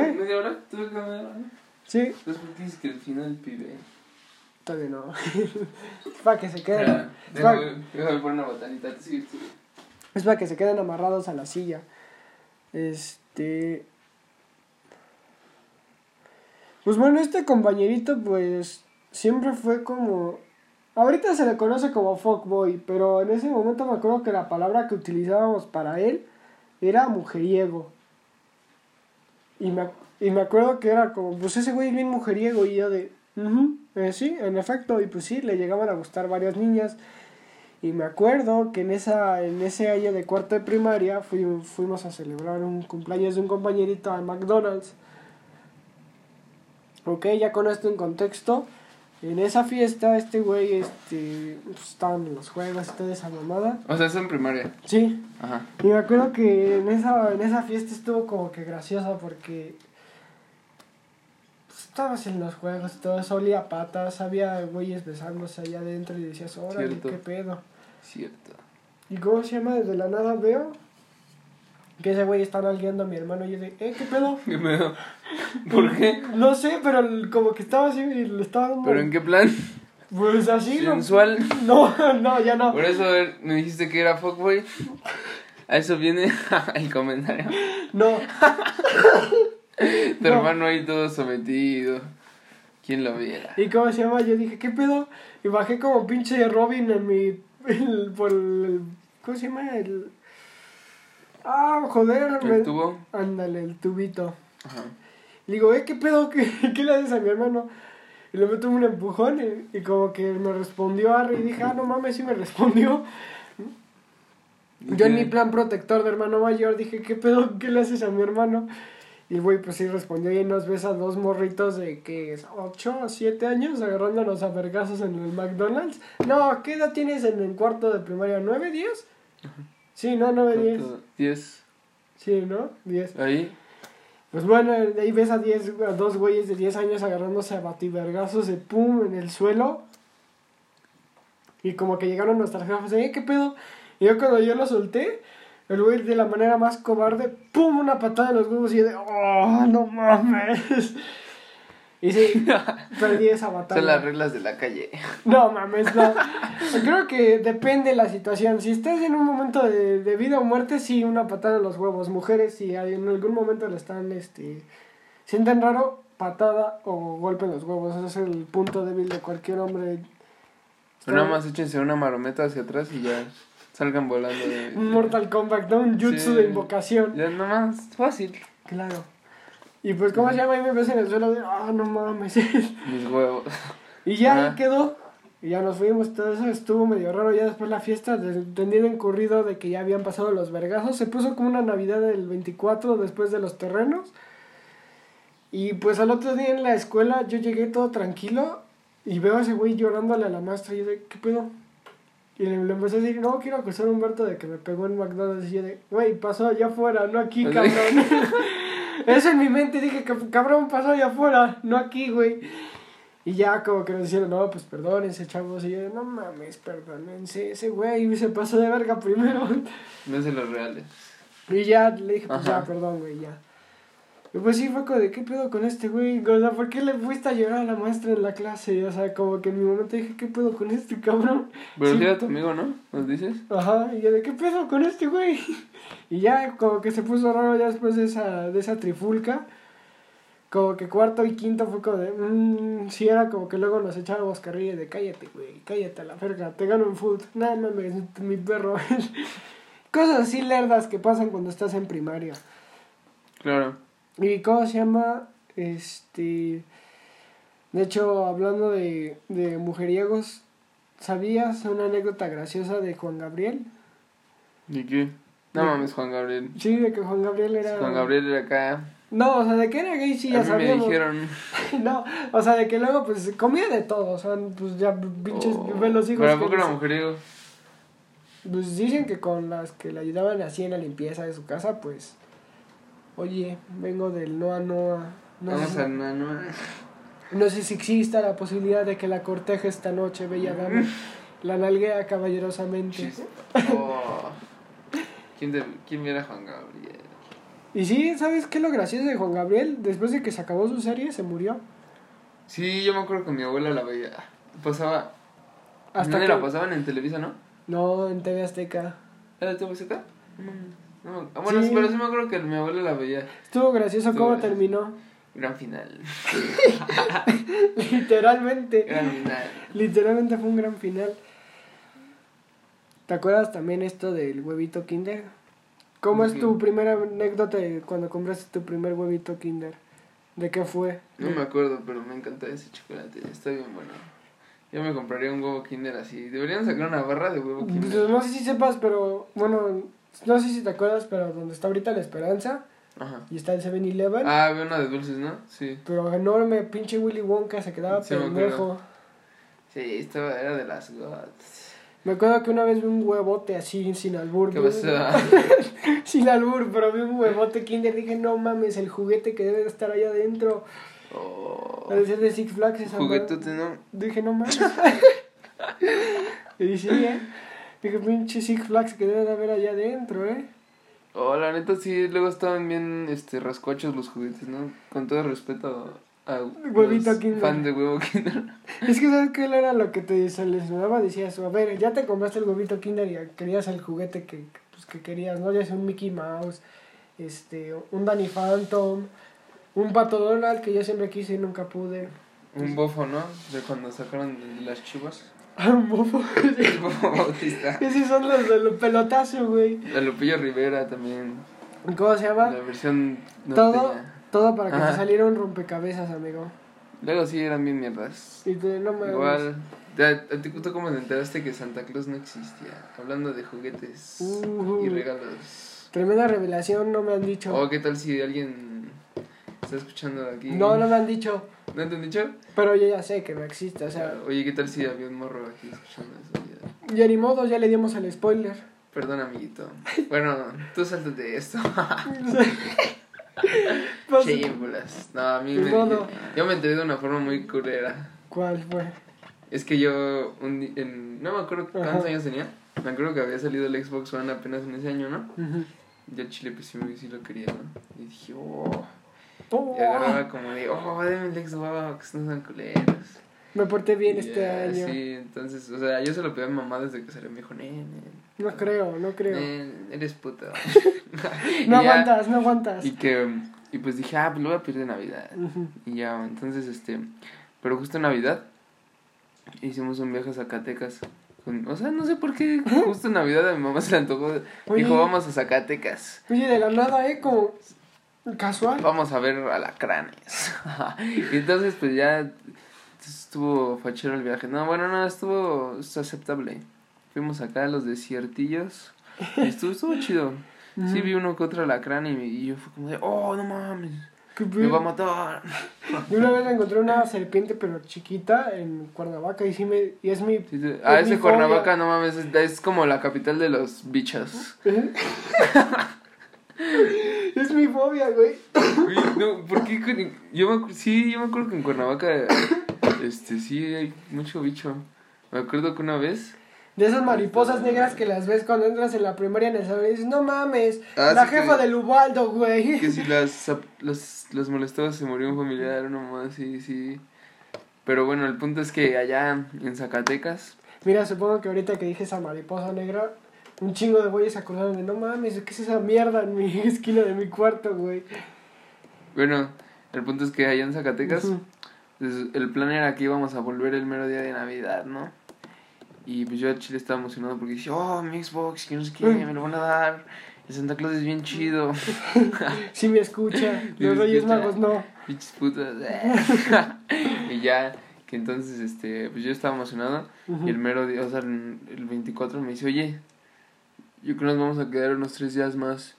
¿Eh? ¿Media hora? ¿Todavía queda media hora, no? Sí, ¿por qué dices que el final, pibe? todavía no. [laughs] para que se queden... Es para, una botanita. Sí, sí. es para que se queden amarrados a la silla. Este... Pues bueno, este compañerito pues siempre fue como... Ahorita se le conoce como fuckboy, pero en ese momento me acuerdo que la palabra que utilizábamos para él era mujeriego. Y me, y me acuerdo que era como, pues ese güey es bien mujeriego y yo de, "Ujú, eh, sí, en efecto, y pues sí, le llegaban a gustar varias niñas. Y me acuerdo que en, esa, en ese año de cuarto de primaria fui- fuimos a celebrar un cumpleaños de un compañerito a McDonald's. Ok, ya con esto en contexto. En esa fiesta, este güey, este, pues, estaban en los juegos y toda esa mamada. O sea, es en primaria. Sí, Ajá. y me acuerdo que en esa, en esa fiesta estuvo como que graciosa porque pues, estabas en los juegos y todo eso, olía patas, había güeyes besándose allá adentro y decías, órale, Cierto. qué pedo. Cierto. ¿Y cómo se llama? Desde la nada veo que ese güey está nalgueando a mi hermano y yo de, ¿eh, qué pedo? [laughs] ¿Qué pedo? ¿Por qué? No sé, pero como que estaba así y le estaba dando... ¿Pero en qué plan? Pues así, ¿no? ¿Sensual? [laughs] No, no, ya no. Por eso me dijiste que era fuckboy. A eso viene [laughs] el comentario. No, Tu No. hermano ahí todo sometido. ¿Quién lo viera? ¿Y cómo se llama? Yo dije, ¿qué pedo? Y bajé como pinche Robin en mi. el- por el. ¿Cómo se llama? El. Ah, joder. me- ¿El tubo? Ándale, el tubito. Ajá. Le digo, ¿eh? ¿Qué pedo? ¿Qué, [laughs] qué le haces a mi hermano? Y le meto un empujón y, y como que me respondió Harry y dije, ah, no mames, sí me respondió. ¿Y Yo en mi plan protector de hermano mayor dije, ¿qué pedo? ¿Qué le haces a mi hermano? Y güey pues sí respondió y nos ves a dos morritos de que 8 o 7 años agarrándonos a vergazos en el McDonald's. No, ¿qué edad tienes en el cuarto de primaria? ¿9, 10? Sí, no, 9, 10. ¿Cuánto? ¿Diez? Sí, ¿no? 10. Ahí. Pues bueno, ahí ves a, diez, a dos güeyes de 10 años agarrándose a bativergazos de pum en el suelo. Y como que llegaron nuestras jefas, ¿eh? ¿Qué pedo? Y yo cuando yo lo solté, el güey de la manera más cobarde, ¡pum! Una patada en los huevos y yo de, ¡oh, no mames! Y sí, [laughs] perdí esa batalla. Son las reglas de la calle. [laughs] No mames, no. Creo que depende de la situación. Si estás en un momento de, de vida o muerte, sí, una patada en los huevos. Mujeres, si en algún momento le están, este, sienten raro, patada o golpe en los huevos. Ese es el punto débil de cualquier hombre. Pero nada más échense una marometa hacia atrás y ya salgan volando. De... Mortal Kombat, ¿no? Un jutsu Sí. de invocación. Ya nomás, fácil. Claro. Y pues, ¿cómo se llama? Ahí me ves en el suelo de, ah, no mames. [laughs] Mis huevos. Y ya ahí Ajá. quedó. Y ya nos fuimos, todo eso estuvo medio raro. Ya después la fiesta, de- teniendo incurrido de que ya habían pasado los vergazos, se puso como una Navidad del 24 después de los terrenos. Y pues al otro día en la escuela yo llegué todo tranquilo y veo a ese güey llorándole a la maestra. Y yo de, ¿qué pedo? Y le, le empecé a decir, no, quiero acusar a Humberto de que me pegó en McDonald's. Y yo de, güey, pasó allá afuera, no aquí, [laughs] cabrón. [laughs] Eso en mi mente dije, "Cab- cabrón, pasó allá afuera, no aquí, güey. Y ya como que nos dijeron, no, pues perdónense, chavos. Y yo, no mames, perdónense, ese güey se pasó de verga primero. No es de los reales. Y ya le dije, pues Ajá. ya, perdón, güey, ya. Y pues sí, fue como de, ¿qué pedo con este güey? O sea, ¿por qué le fuiste a llorar a la maestra en la clase? O sea, como que en mi momento dije, ¿qué pedo con este cabrón? Pero Sí. era tu amigo, ¿no? ¿Nos dices? Ajá, y yo de, ¿qué pedo con este güey? [laughs] Y ya como que se puso raro ya después de esa, de esa trifulca. Como que cuarto y quinto fue como de, mmm, sí era como que luego nos echábamos carrilla de, cállate, güey, cállate a la verga, te gano en foot. No mames, mi perro. [laughs] Cosas así lerdas que pasan cuando estás en primaria. Claro. ¿Y cómo se llama? Este. De hecho, hablando de, de mujeriegos, ¿sabías una anécdota graciosa de Juan Gabriel? ¿Y qué? No De- mames, Juan Gabriel. Sí, de que Juan Gabriel era. Juan Gabriel era acá. No, o sea, de que era gay sí ya sabíamos. me dijeron. [laughs] No, o sea, de que luego pues comía de todo, o sea, pues ya pinches Oh, los hijos. ¿Pero poco era mujeriego? Pues dicen que con las que le ayudaban así en la limpieza de su casa, pues. Oye, vengo del Noa Noa. No, Vamos sé, a no, no. no sé si exista la posibilidad de que la corteje esta noche, bella dama. [laughs] La nalguea caballerosamente. [laughs] Oh. ¿Quién, de, ¿Quién viera a Juan Gabriel? Y sí, ¿sabes qué es lo gracioso de Juan Gabriel? Después de que se acabó su serie, se murió. Sí, yo me acuerdo que mi abuela la veía. Pasaba. Hasta ¿Dónde que... la pasaban? En Televisa, ¿no? No, en TV Azteca. ¿Era de TV acá? No, no. Ah, bueno, Sí. pero sí me acuerdo que mi abuela la veía. Estuvo gracioso Estuvo cómo gracioso. terminó. Gran final. [laughs] Literalmente. Gran final. Literalmente fue un gran final. ¿Te acuerdas también esto del huevito Kinder? ¿Cómo es tu primera anécdota de cuando compraste tu primer huevito Kinder? ¿De qué fue? No me acuerdo, pero me encanta ese chocolate. Está bien bueno. Yo me compraría un huevo Kinder así. Deberían sacar una barra de huevo Pues, Kinder. no sé si sepas, pero bueno, no sé si te acuerdas, pero donde está ahorita la Esperanza Ajá. y está el 7-Eleven. Ah, había una de dulces, ¿no? Sí. Pero enorme, pinche Willy Wonka se quedaba Sí, pendejo. Sí, estaba, era de las gods. Me acuerdo que una vez vi un huevote así, sin albur. ¿Qué pasó? [laughs] sin albur, pero vi un huevote Kinder. Dije, no mames, el juguete que debe de estar allá adentro. Oh, Debe ser de Six Flags esa juguetote, ¿no? Dije, no mames. [laughs] y sí, ¿eh? Dije, pinche Six Flags que debe de haber allá adentro, ¿eh? Oh, la neta sí, luego estaban bien este, rascochos los juguetes, ¿no? Con todo respeto a Huevito los fan de huevo Kinder. [laughs] Es que, ¿sabes qué era lo que te seleccionaba? Decías, a ver, ya te compraste el huevito Kinder y querías el juguete que, pues, que querías, ¿no? Ya sea un Mickey Mouse, este, un Danny Phantom, un Pato Donald que yo siempre quise y nunca pude. Un bofo, ¿no? De cuando sacaron las chivas. El [laughs] bofo bautista. Esos son los del pelotazo, güey. La Lupillo Rivera también. ¿Cómo se llama? La versión Todo, norteña. todo para que te Ajá. saliera un rompecabezos, amigo. Luego sí eran bien mierdas. Y te, no me Igual. ¿A, a ti tú cómo te enteraste que Santa Claus no existía? Hablando de juguetes Ujú. y regalos. Tremenda revelación, no me han dicho. O qué tal si alguien está escuchando aquí. No, no me han dicho. ¿No te han dicho? Pero yo ya sé que no existe, o sea, Oye, ¿qué tal si había un morro aquí escuchando eso? Ya. ya ni modo, ya le dimos el spoiler. Perdón, amiguito. Bueno, tú sáltate de esto. [laughs] Pues- Chíbolas. No, a mí me, yo, yo me enteré de una forma muy culera. ¿Cuál fue? Es que yo, un en, no me acuerdo cuántos Ajá. años tenía. Me acuerdo que había salido el Xbox One apenas en ese año, ¿no? Ujú. Yo al chile pues sí, sí lo quería, ¿no? Y dije, oh. Oh, Y agarraba como de, oh, deme el Xbox, no sean culeros. me porté bien este año. Sí, entonces, o sea, yo se lo pedí a mi mamá desde que salió. Me dijo, nen, No creo, no creo. nen, eres puta. [laughs] no ya- aguantas, no aguantas. Y que, y pues dije, ah, pues lo voy a pedir de Navidad. Y ya, entonces, este, pero justo en Navidad hicimos un viaje a Zacatecas. Con- o sea, no sé por qué justo en Navidad a mi mamá se le antojó. Oye. Dijo, vamos a Zacatecas. Oye, de la nada, ¿eh? Como casual. Vamos a ver alacranes. [laughs] y entonces, pues ya estuvo fachero el viaje. No, bueno, no, estuvo estuvo aceptable. Fuimos acá a los desiertillos. Y estuvo, estuvo chido. Sí vi uno que otro alacrán y, y yo fue como de, oh, no mames, me va a matar. Yo [laughs] una vez encontré una serpiente, pero chiquita, en Cuernavaca, y sí me... Y es mi... Sí, sí. Ah, Es mi Cuernavaca, no mames, es, es como la capital de los bichos. [laughs] es mi fobia, güey. No, ¿por qué? con- Yo me, sí, yo me acuerdo que en Cuernavaca, este, sí hay mucho bicho. Me acuerdo que una vez... De esas mariposas negras que las ves cuando entras en la primaria en el salón y dices, no mames, Ah, la sí jefa que- del Ubaldo, güey. Que si las, los, los molestaba se murió un familiar, mamá, sí, sí. Pero bueno, el punto es que allá en Zacatecas, Mira, supongo que ahorita que dije esa mariposa negra, un chingo de güeyes se acordaron de, no mames, ¿qué es esa mierda en mi [laughs] esquina de mi cuarto, güey? bueno, el punto es que allá en Zacatecas, pues, el plan era que íbamos a volver el mero día de Navidad, ¿no? Y pues yo a Chile estaba emocionado porque dije, oh, mi Xbox, que no sé qué, me lo van a dar. El Santa Claus es bien chido. [laughs] Sí me escucha, [laughs] los Reyes. Magos no. Pinches putas. y ya, que entonces, este, pues yo estaba emocionado. Y el mero día, o sea, el 24 me dice, oye, yo creo que nos vamos a quedar unos tres días más.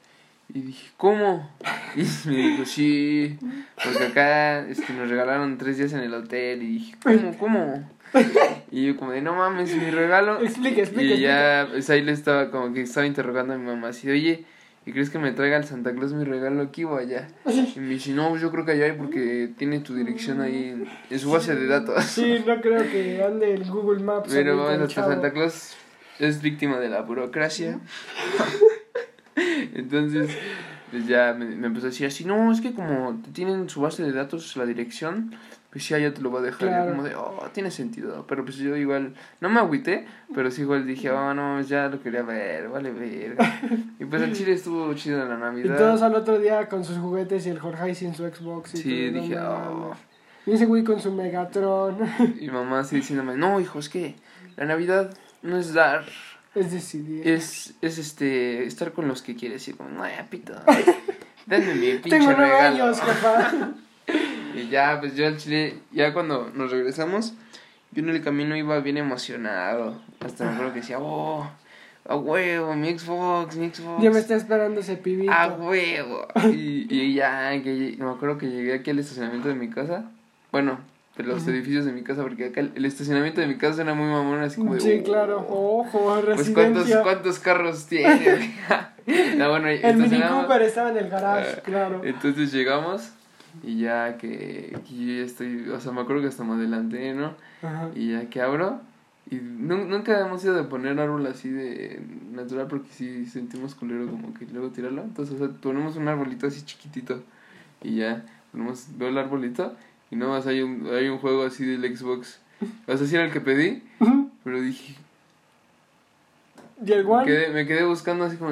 Y dije, ¿cómo? Y me dijo, sí, porque acá este, nos regalaron tres días en el hotel. Y dije, ¿cómo? ¿Cómo? Y yo como de, no mames, mi regalo. Explica, explica, Y ya, pues ahí le estaba como que estaba interrogando a mi mamá, así, oye, ¿y crees que me traiga el Santa Claus mi regalo aquí o allá? [laughs] Y me dice, no, yo creo que allá hay porque tiene tu dirección ahí en, en su base de datos. Sí, no creo que ande el Google Maps. Pero bueno, hasta. Santa Claus es víctima de la burocracia. [laughs] Entonces, pues ya me, me empezó a decir así, no, es que como tienen su base de datos la dirección, pues ya, ya te lo va a dejar. Y Claro. como de, oh, tiene sentido. Pero pues yo igual, no me agüité, pero sí igual dije, oh, no, ya lo quería ver, vale verga. Y pues el chile estuvo chido en la [laughs] Y Navidad. todos al otro día con sus juguetes y el Jorge sin su Xbox. Y Sí, dije, oh. Y ese güey con su Megatron. Y mamá así diciéndome, no, hijo, es que la Navidad no es dar, es decidir. es, es este, estar con los que quieres. Y como, no, ya, pito, [laughs] denme mi pinche Tengo nueve regalo. años, jefa. [laughs] Y ya, pues yo al chile, ya cuando nos regresamos, yo en el camino iba bien emocionado. Hasta me acuerdo que decía, oh, a huevo, mi Xbox, mi Xbox. ya me está esperando ese pibito. A huevo. Y, y ya, que me acuerdo que llegué aquí al estacionamiento de mi casa. Bueno, de los edificios de mi casa, porque acá el, el estacionamiento de mi casa era muy mamón, así como de, Sí, "Oh". claro. Ojo, Pues ¿cuántos, residencia. cuántos carros tiene. [laughs] no, bueno, el Mini. Cooper estaba en el garage, Ah, claro. Entonces llegamos y ya que, que yo ya estoy, o sea, me acuerdo que hasta me adelanté, ¿no? Ajá. Y ya que abro y nu- nunca hemos ido de poner árbol así de natural porque sí sentimos culero como que luego tirarlo. Entonces, o sea, ponemos un arbolito así chiquitito y ya ponemos, veo el arbolito y nada más hay un, hay un juego así del Xbox. O sea, sí era el que pedí, pero dije, ¿Y el me One? quedé, me quedé buscando así como...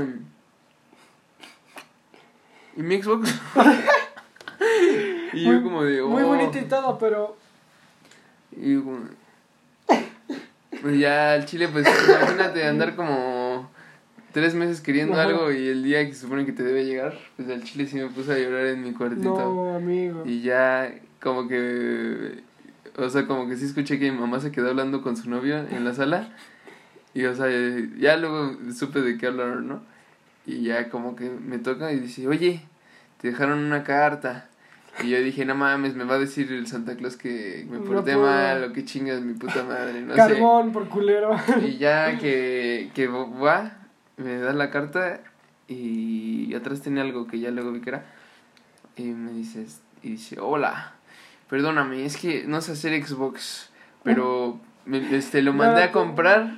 ¿Y mi Xbox? [laughs] y yo Muy- como de... Muy "Oh". bonito y todo, pero Y yo como... Pues ya el chile, pues imagínate andar como tres meses queriendo Ajá. algo y el día que se supone que te debe llegar, pues al chile sí me puse a llorar en mi cuartito. no, amigo. Y ya como que... O sea, como que sí escuché que mi mamá se quedó hablando con su novio en la sala. Y o sea, ya luego supe de qué hablaron, ¿no? Y ya como que me toca y dice, oye, te dejaron una carta. Y yo dije, no mames, me va a decir el Santa Claus que me No porté puedo. mal o que chingas mi puta madre, no Carbón por culero. sé. Y ya que, que va, me da la carta y atrás tenía algo que ya luego vi que era. Y me dice, y dice, hola, perdóname, es que no sé hacer Xbox, pero me- este, lo mandé a comprar,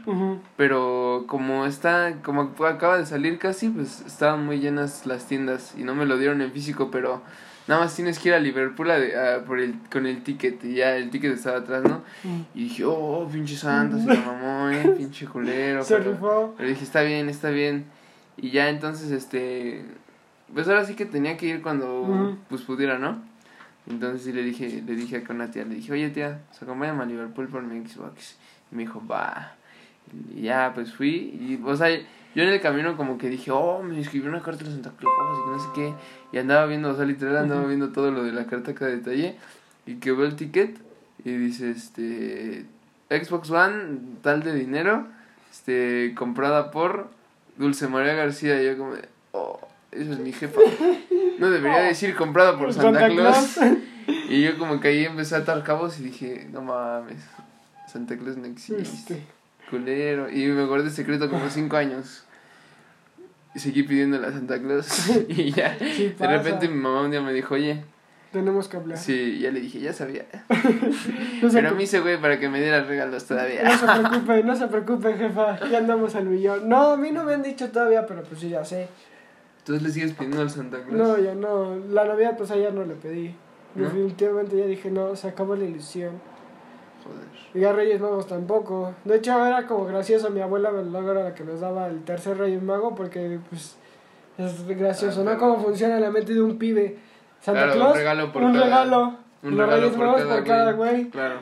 pero como está, como acaba de salir casi, pues estaban muy llenas las tiendas y no me lo dieron en físico, pero nada más tienes que ir a Liverpool a de- a por el, con el ticket y ya el ticket estaba atrás, ¿no? Mm. Y dije, oh, pinche santa, se la mamó, eh, [laughs] pinche culero. Pero- dije, está bien, está bien. Y ya entonces, este. Pues ahora sí que tenía que ir cuando pues pudiera, ¿no? Entonces sí le dije, le dije acá a una tía, le dije, oye tía, se acompáñame a Liverpool por mi Xbox. Y me dijo, va. Y ya, pues fui. Y, o sea, yo en el camino como que dije, oh, me escribió una carta de Santa Claus y no sé qué. Y andaba viendo, o sea, literal andaba viendo todo lo de la carta cada detalle. Y que veo el ticket y dice, este, Xbox One, tal de dinero, este, comprada por Dulce María García. Y yo como, oh, esa es mi jefa. No debería decir comprada por Santa, Claus. [laughs] Y yo como que ahí empecé a atar cabos y dije, no mames, Santa Claus no existe. Este, Culero. Y me guardé secreto como cinco años. Y seguí pidiéndole a Santa Claus. [laughs] y ya. Sí de repente mi mamá un día me dijo, oye. Tenemos que hablar. Sí, ya le dije, ya sabía. [laughs] No Pero me hice güey para que me diera regalos no todavía. se preocupe, no se preocupe, jefa. Ya andamos al millón. No, a mí no me han dicho todavía, pero pues sí, ya sé. Entonces le sigues pidiendo al Santa Claus. No, ya no. La Navidad, pues ayer no le pedí. ¿No? Definitivamente ya dije, no, se acabó la ilusión. Joder. Y a Reyes Magos tampoco. De hecho, era como gracioso. Mi abuela luego era la que nos daba el tercer Reyes Mago porque, pues, es gracioso, Ah, ¿no? Cómo funciona la mente de un pibe. Santa Claro, un Claus, regalo por un cada- regalo. un regalo Reyes por Magos cada por cada güey. Claro.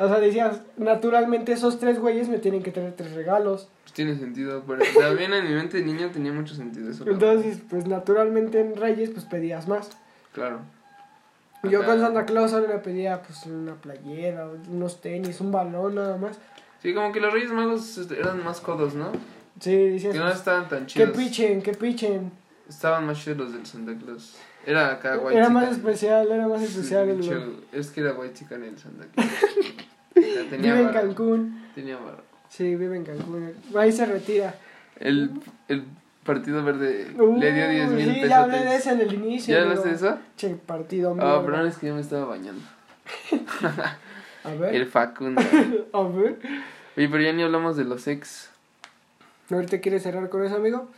O sea, decías, naturalmente esos tres güeyes me tienen que tener tres regalos. Pues tiene sentido. Pero también en mi mente de niño tenía mucho sentido eso. Entonces, pues naturalmente en Reyes, pues pedías más. Claro. Yo con. Santa Claus solo le pedía, pues, una playera, unos tenis, un balón nada más. Sí, como que los Reyes Magos eran más codos, ¿no? Sí, decías, Que no pues, estaban tan que chidos. pichen, que pichen. Estaban más chidos los del Santa Claus. Era acá white Era más especial, era más especial. el- chido. Es que era el Santa Claus. Ya tenía Vive en Cancún. Tenía varo. Sí, vive en Cancún. Ahí se retira. El, el Partido Verde Uh, le dio 10 mil Sí, pesos. ya hablé de eso en el inicio. ¿Ya hablaste de eso? Che, partido Ah, mierda. pero no es que yo me estaba bañando. [laughs] A ver, El Facundo. [laughs] a ver. Oye, pero ya ni hablamos de los ex. ¿Ahorita quieres cerrar con eso, amigo?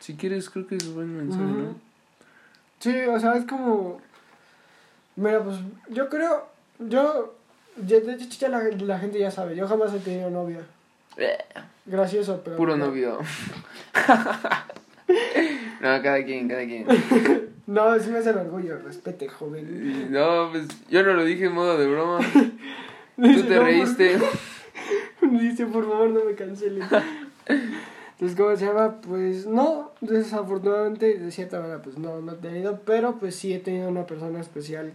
Si quieres, creo que es buen mensaje. ¿no? Sí, o sea, es como... Mira, pues yo creo... Yo... Ya, de hecho, ya la, la gente ya sabe. Yo jamás he tenido novia. Gracioso, pero... Puro novio. [laughs] no, cada quien, cada quien. [laughs] No, sí me hace el orgullo. Respete, joven. No, pues yo no lo dije en modo de broma. [laughs] Tú te No, reíste. por- Dice, por favor, no me cancelen. Entonces, ¿cómo se llama? Pues no, desafortunadamente, de cierta manera, pues no, no he tenido, pero pues sí he tenido una persona especial.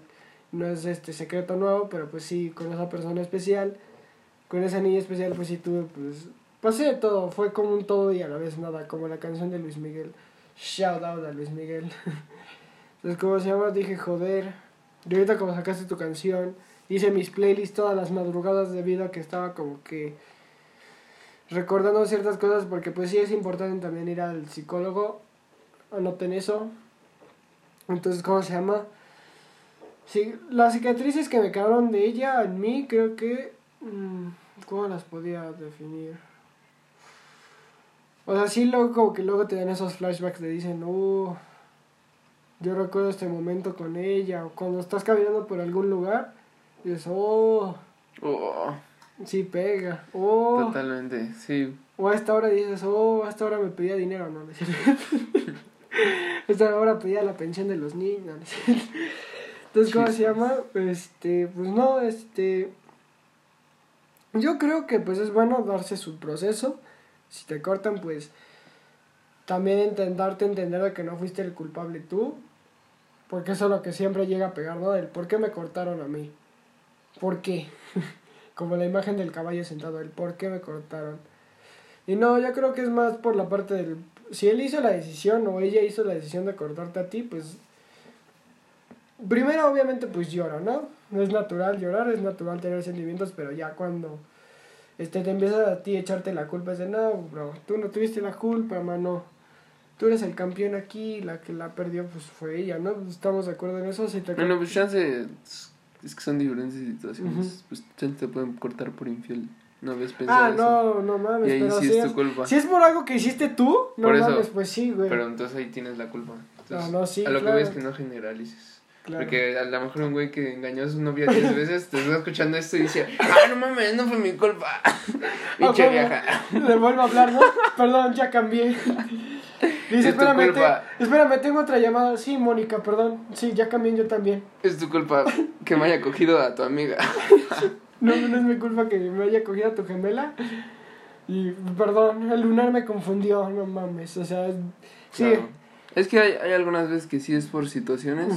No es este secreto nuevo, pero pues sí, con esa persona especial, con esa niña especial, pues sí tuve, pues, pasé de todo, fue como un todo y a la vez nada, como la canción de Luis Miguel. Shout out a Luis Miguel. [laughs] Entonces, ¿cómo se llama? Dije, joder. Y ahorita como sacaste tu canción, hice mis playlists todas las madrugadas debido a que estaba como que recordando ciertas cosas porque pues sí es importante también ir al psicólogo. Anoten eso. Entonces, ¿cómo se llama? Sí, las cicatrices que me quedaron de ella en mí, creo que... mm, ¿Cómo las podía definir? O sea, sí, luego como que luego te dan esos flashbacks te dicen, uh, yo recuerdo este momento con ella, o cuando estás caminando por algún lugar, dices, oh, Oh, sí pega, oh, totalmente, sí. o a esta hora dices, oh, a esta hora me pedía dinero, no, no es [laughs] esta hora pedía la pensión de los niños, no, no. Entonces, ¿cómo se llama? Este, pues no, este, yo creo que pues es bueno darse su proceso, si te cortan, pues también intentarte entender de que no fuiste el culpable tú, porque eso es lo que siempre llega a pegar, ¿no? El por qué me cortaron a mí, por qué, [laughs] como la imagen del caballo sentado, el por qué me cortaron. Y no, yo creo que es más por la parte del... Si él hizo la decisión o ella hizo la decisión de cortarte a ti, pues... Primero, obviamente, pues llora, ¿no? Es natural llorar, es natural tener sentimientos, pero ya cuando este, te empiezas a ti echarte la culpa, es de no, bro, tú no tuviste la culpa, mano. tú eres el campeón aquí, la que la perdió pues fue ella, ¿no? Estamos de acuerdo en eso. Bueno, pues chance. Es que son diferentes situaciones. Pues chance te pueden cortar por infiel. No habías pensado Ah, eso. no, no mames, Y ahí pero sí si es tu culpa. si es por algo que hiciste tú, no eso. mames, pues sí, güey. Pero entonces ahí tienes la culpa. Entonces, No, no, sí, a lo claro. que ves que no generalices. Claro. Porque a lo mejor un güey que engañó a su novia 10 veces te está escuchando esto y dice, ah, no mames, no fue mi culpa. [laughs] Pinche ¿cómo? vieja. Le vuelvo a hablar, ¿no? Perdón, ya cambié. [laughs] Dice, Es tu espérame, te- espérame, tengo otra llamada. Sí, Mónica, perdón. Sí, ya cambié yo también. Es tu culpa que me haya cogido a tu amiga. [laughs] No, no es mi culpa que me haya cogido a tu gemela. Y perdón, el lunar me confundió, no mames. O sea, sí. Claro. Es que hay, hay algunas veces que sí es por situaciones.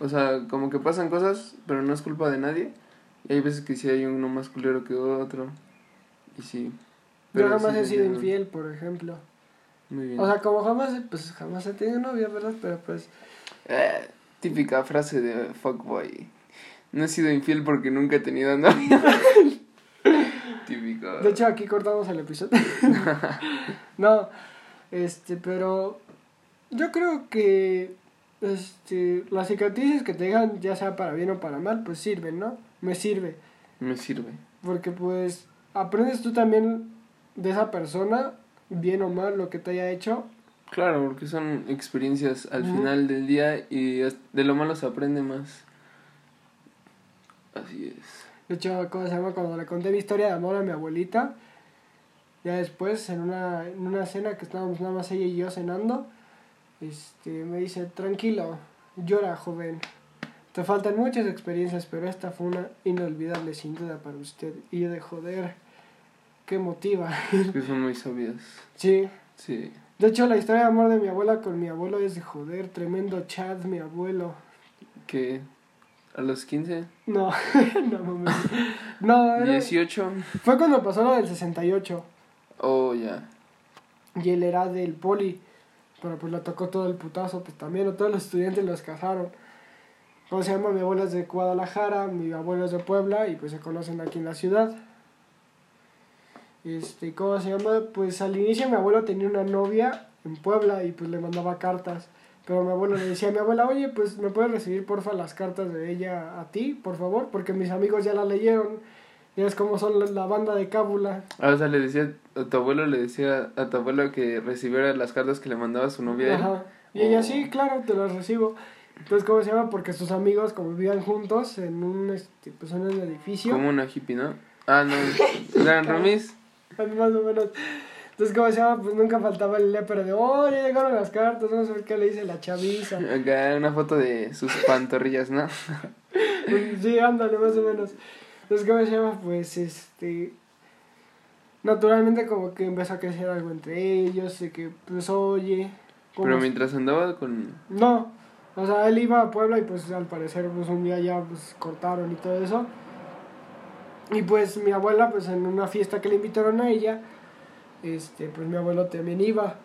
O sea, como que pasan cosas, pero no es culpa de nadie. Y hay veces que sí hay uno más culero que otro. Y sí. Yo Pero jamás sí he sido infiel, por ejemplo. Muy bien. O sea, como jamás, pues jamás he tenido novia, ¿verdad? Pero pues, Eh, típica frase de fuckboy. No he sido infiel porque nunca he tenido novia. [laughs] Típico. de hecho aquí cortamos el episodio. [laughs] no, este, pero yo creo que este, las cicatrices que te dejan, ya sea para bien o para mal, pues sirven, ¿no? Me sirve. Me sirve. Porque pues aprendes tú también de esa persona, bien o mal, lo que te haya hecho. Claro, porque son experiencias al final del día y de lo malo se aprende más. Así es. De hecho, ¿cómo se llama? Cuando le conté mi historia de amor a mi abuelita, ya después, en una, en una cena que estábamos nada más ella y yo cenando, este, me dice, tranquilo, llora, joven. Te faltan muchas experiencias, pero esta fue una inolvidable sin duda para usted. Y yo de joder, qué motiva. Es que son muy sabias. sí. Sí. De hecho, la historia de amor de mi abuela con mi abuelo es de joder, tremendo chat, mi abuelo. Que a los 15, No, [laughs] no mames. No, era- 18. fue cuando pasó lo del 68. Oh, ya. Y él era del poli. Pero pues le tocó todo el putazo, pues también, o todos los estudiantes los casaron. ¿Cómo se llama? Mi abuela es de Guadalajara, mi abuelo es de Puebla y pues se conocen aquí en la ciudad. Este, ¿cómo se llama? Pues al inicio mi abuelo tenía una novia en Puebla y pues le mandaba cartas. Pero mi abuelo le decía a mi abuela, oye, pues me puedes recibir porfa las cartas de ella a ti, por favor, porque mis amigos ya la leyeron. Ya es como son la, banda de Cábula. Ah, o sea, le decía a tu abuelo, le decía a tu abuelo que recibiera las cartas que le mandaba su novia. a él. Ajá. Y ella, Oh. sí, claro, te las recibo. Entonces, ¿cómo se llama? Porque sus amigos, como vivían juntos en un, este, pues, en un edificio, Como una hippie, ¿no? Ah, no. ¿Eran [laughs] roomies? [laughs] más o menos. Entonces, ¿cómo se llama? Pues nunca faltaba el lepero de, oh, ya llegaron las cartas, vamos a ver qué le dice la chaviza. [laughs] Acá una foto de sus pantorrillas, ¿no? [laughs] Sí, ándale, más o menos. Entonces, ¿cómo se llama? Pues, este... Naturalmente como que empezó a crecer algo entre ellos, de que, pues, oye... ¿cómo Pero es- mientras andaba con... No, o sea, él iba a Puebla y pues al parecer pues un día ya pues cortaron y todo eso. Y pues mi abuela pues en una fiesta que le invitaron a ella, este, pues mi abuelo también iba.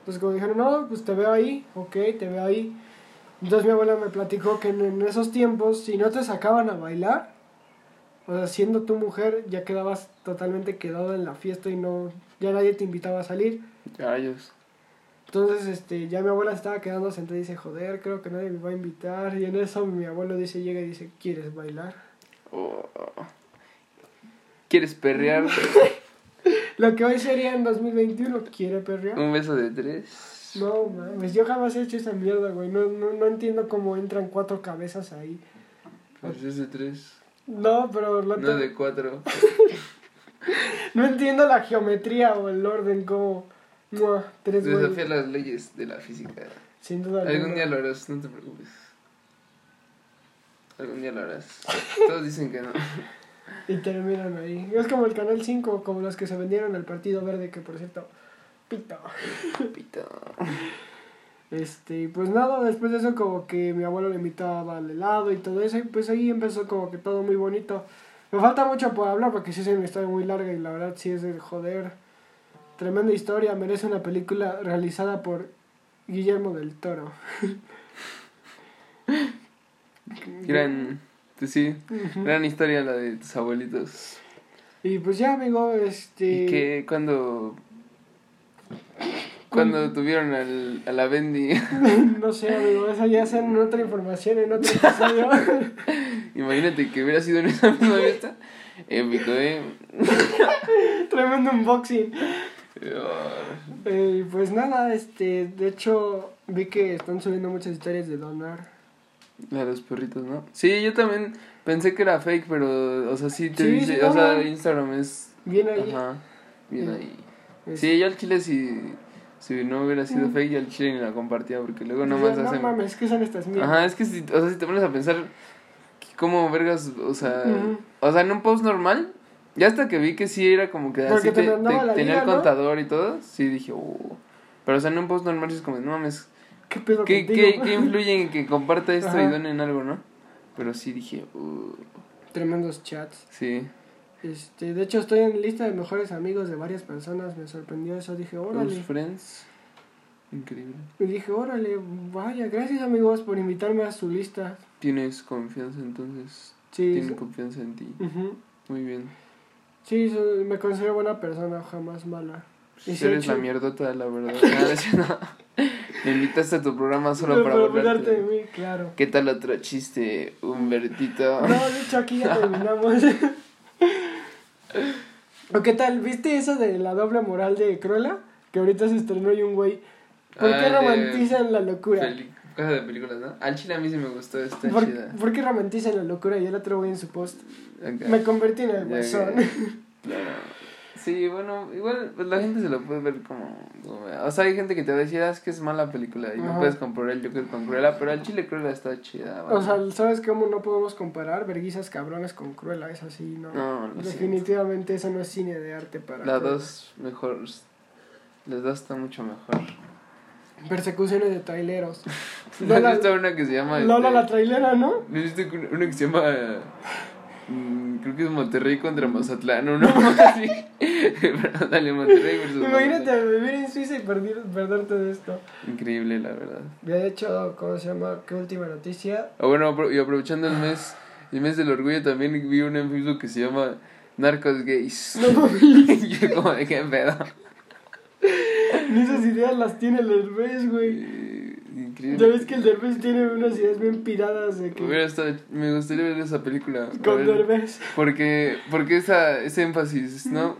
Entonces como dijeron, no, pues te veo ahí, ok, te veo ahí. Entonces mi abuela me platicó que en, en esos tiempos, si no te sacaban a bailar, o sea, siendo tu mujer, ya quedabas totalmente quedado en la fiesta y no, ya nadie te invitaba a salir. Rayos. Entonces, este, ya mi abuela estaba quedando sentada y dice, joder, creo que nadie me va a invitar. Y en eso mi abuelo dice, llega y dice, ¿quieres bailar? Oh. ¿Quieres perrear? [laughs] Lo que hoy sería en 2021, ¿quiere perrear? Un beso de tres. No, mames, yo jamás he hecho esa mierda, güey. No, no, no entiendo cómo entran cuatro cabezas ahí. Pues es de tres. No, pero lo No de cuatro. [laughs] no entiendo la geometría o el orden, como... Mua, tres Desafía las leyes de la física. Sin duda Algún día lo harás, no te preocupes. Algún día lo harás. [laughs] Todos dicen que no. Y terminan ahí. Es como el Canal 5, como los que se vendieron al Partido Verde, que por cierto... Pito. [laughs] Pito. Este, pues nada, después de eso como que mi abuelo le invitaba al helado y todo eso, y pues ahí empezó como que todo muy bonito. Me falta mucho por hablar porque sí es una historia muy larga y la verdad sí es de joder. Tremenda historia, merece una película realizada por Guillermo del Toro. [laughs] Gran. sí, gran historia la de tus abuelitos. Y pues ya, amigo, este... ¿Y qué? Cuando. Cuando tuvieron al, a la Bendy. [laughs] no sé, amigo, esa ya sea en otra información, en otro episodio. [laughs] Imagínate que hubiera sido en esa misma fiesta. Épico, ¿eh? [laughs] Tremendo unboxing. Eh, pues nada, este, de hecho, vi que están subiendo muchas historias de donar. A los perritos, ¿no? Sí, yo también pensé que era fake, pero, o sea, sí te Sí, dice, sí, o sea. Instagram es... Bien ahí. Ajá, bien Sí. ahí. Es- Sí, yo al chile si, si no hubiera sido Mm. fake, yo al chile ni la compartía, porque luego nomás no hacen... mames, ¿qué son estas mierdas? Ajá, es que si, o sea, si te pones a pensar cómo vergas, o sea, Ujú. o sea, en un post normal, ya hasta que vi que sí era como que Porque así te te- te- la tenía liga, el ¿no? contador y todo, sí dije, uh. Pero o sea, en un post normal sí es como, no mames, [laughs] ¿Qué pedo ¿qué, contigo? qué, qué influye en que comparta esto y Ajá. donen algo, no? Pero sí dije, uh, Tremendos chats. sí, Este, de hecho, estoy en lista de mejores amigos de varias personas. Me sorprendió eso. Dije, los órale. friends, increíble. Y dije, órale, vaya, gracias amigos por invitarme a su lista. Tienes confianza entonces, Sí, tienen confianza en ti, Ujú. muy bien. Sí, me considero buena persona, jamás mala. Eres la mierdota, la verdad. [laughs] No. Me invitaste a tu programa solo No, para para burlarte. de mí, claro. ¿Qué tal otro chiste, Humbertito? No, de hecho aquí ya terminamos. [laughs] ¿O qué tal? ¿Viste eso de la doble moral de Cruella? Que ahorita se estrenó y un güey. ¿Por Ah, qué de romantizan la locura? Peli- Cosa de películas, ¿no? Al chile a mí sí me gustó, está ¿Por, chida. por qué romantizan la locura? Y el otro güey en su post. Me convertí en el guasón. [laughs] Claro. Sí, bueno, igual pues, la gente se lo puede ver como, como- O sea, hay gente que te va a decir, ah, es que es mala película y no Ajá. puedes comparar el Joker con Cruella, pero al chile Cruella está chida. O ¿vale? sea, ¿sabes cómo no podemos comparar verguizas cabrones con Cruella? Es así, ¿no? No, lo siento. Definitivamente eso no es cine de arte para La Cruella. dos mejor. Las dos están mucho mejor. Persecuciones de traileros. ¿No [laughs] has Lola, visto una que se llama... Lola este, la trailera, ¿no? ¿No has una que se llama... creo que es Monterrey contra Mazatlán o no? [laughs] así. [laughs] Pero dale, Monterrey versus Imagínate Mazatlán. vivir en Suiza y perder, perderte de esto. Increíble, la verdad. De hecho, ¿cómo se llama? ¿Qué última noticia? Ah, bueno, y aprovechando el mes, el mes del orgullo, también vi una en Facebook que se llama Narcos Gays. No [laughs] yo como de qué pedo. ni esas ideas las tiene el Derbez, güey. Increíble. Ya ves que el Derbez tiene unas ideas bien piradas de que... Hubiera estado- me gustaría ver esa película. Con. Derbez. Porque, porque esa, ese énfasis, ¿no?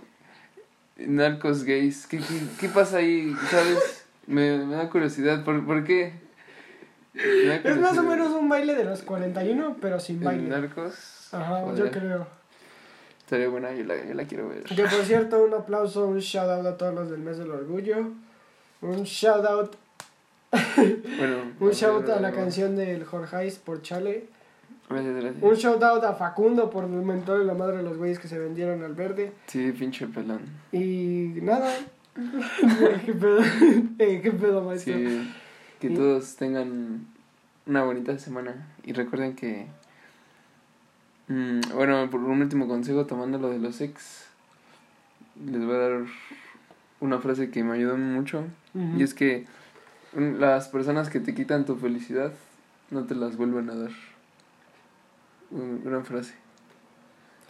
Narcos gays, ¿qué, qué, qué pasa ahí? ¿Sabes? Me, me da curiosidad, ¿por, por qué? Es más o menos un baile de los 41, pero sin ¿En baile. Narcos? Ajá, Joder, yo creo. Estaría buena, yo la, yo la quiero ver. Que por cierto, un aplauso, un shout out a todos los del mes del orgullo. Un shout out, Bueno. [laughs] un shout a la canción del Jorgeis por Chale. Gracias, gracias. Un shout out a Facundo por el mentor y la madre de los güeyes que se vendieron al verde. Sí, pinche pelón. Y nada. [laughs] ¿Qué pedo? [laughs] Eh, ¿Qué pedo, maestro? Sí, que Y- todos tengan una bonita semana. Y recuerden que. mm, bueno, por un último consejo, tomando lo de los ex, les voy a dar una frase que me ayudó mucho. Y es que las personas que te quitan tu felicidad no te las vuelven a dar. Una gran frase,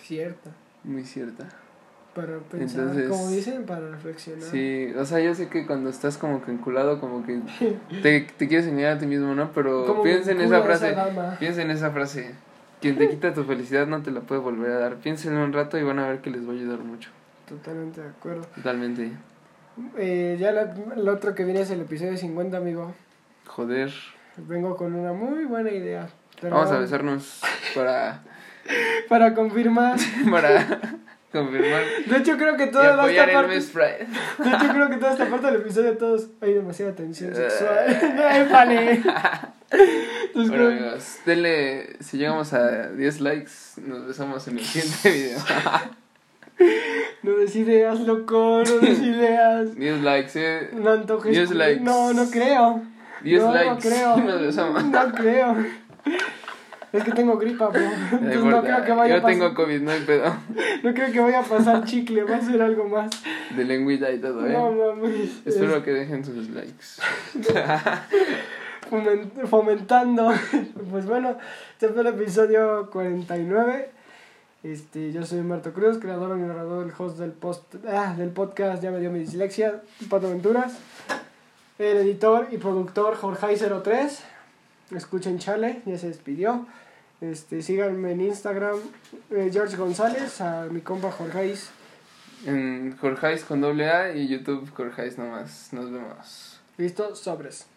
Cierta. muy cierta. Para pensar, Entonces- como dicen, para reflexionar. Sí, o sea, yo sé que cuando estás como que enculado, como que [laughs] te, te quieres engañar a ti mismo, ¿no? Pero piensa en esa frase. Piensa en esa frase. Quien te quita tu felicidad no te la puede volver a dar. Piensen un rato y van a ver que les va a ayudar mucho. Totalmente de acuerdo. Totalmente. Eh, ya la- el otro que viene es el episodio 50, amigo. Joder. Vengo con una muy buena idea. Pero Vamos a besarnos para, [laughs] Para confirmar. [laughs] para confirmar De hecho, creo que toda esta parte. De hecho, creo que toda esta parte del episodio todos hay demasiada tensión Eh. sexual. [laughs] ¡Ay, vale! Entonces, Bueno creo- amigos, denle, si llegamos a 10 likes, nos besamos en el siguiente video. No des ideas, loco, no des [laughs] ideas. 10 likes, eh. No antojes. 10 likes. No, no creo. 10 no, likes. No creo. [laughs] No creo. Es que tengo gripa, bro. [laughs] Entonces no creo que vaya Yo a pasar. tengo COVID, no hay pedo. No creo que vaya a pasar chicle, va a ser algo más. De lengüita y todo, eh. No mames. Espero que dejen sus likes. fomen- fomentando. Pues bueno, este fue el episodio 49. Este, yo soy Marto Cruz, creador y narrador del host del post ah, del podcast Ya me dio mi dislexia, Pato Aventuras. El editor y productor Jorge03. Escuchen Chale, ya se despidió. Este, síganme en Instagram, eh, George González, a mi compa Jorge. En Jorgeis con doble A y YouTube Jorgeis nomás. Nos vemos. Listo, sobres.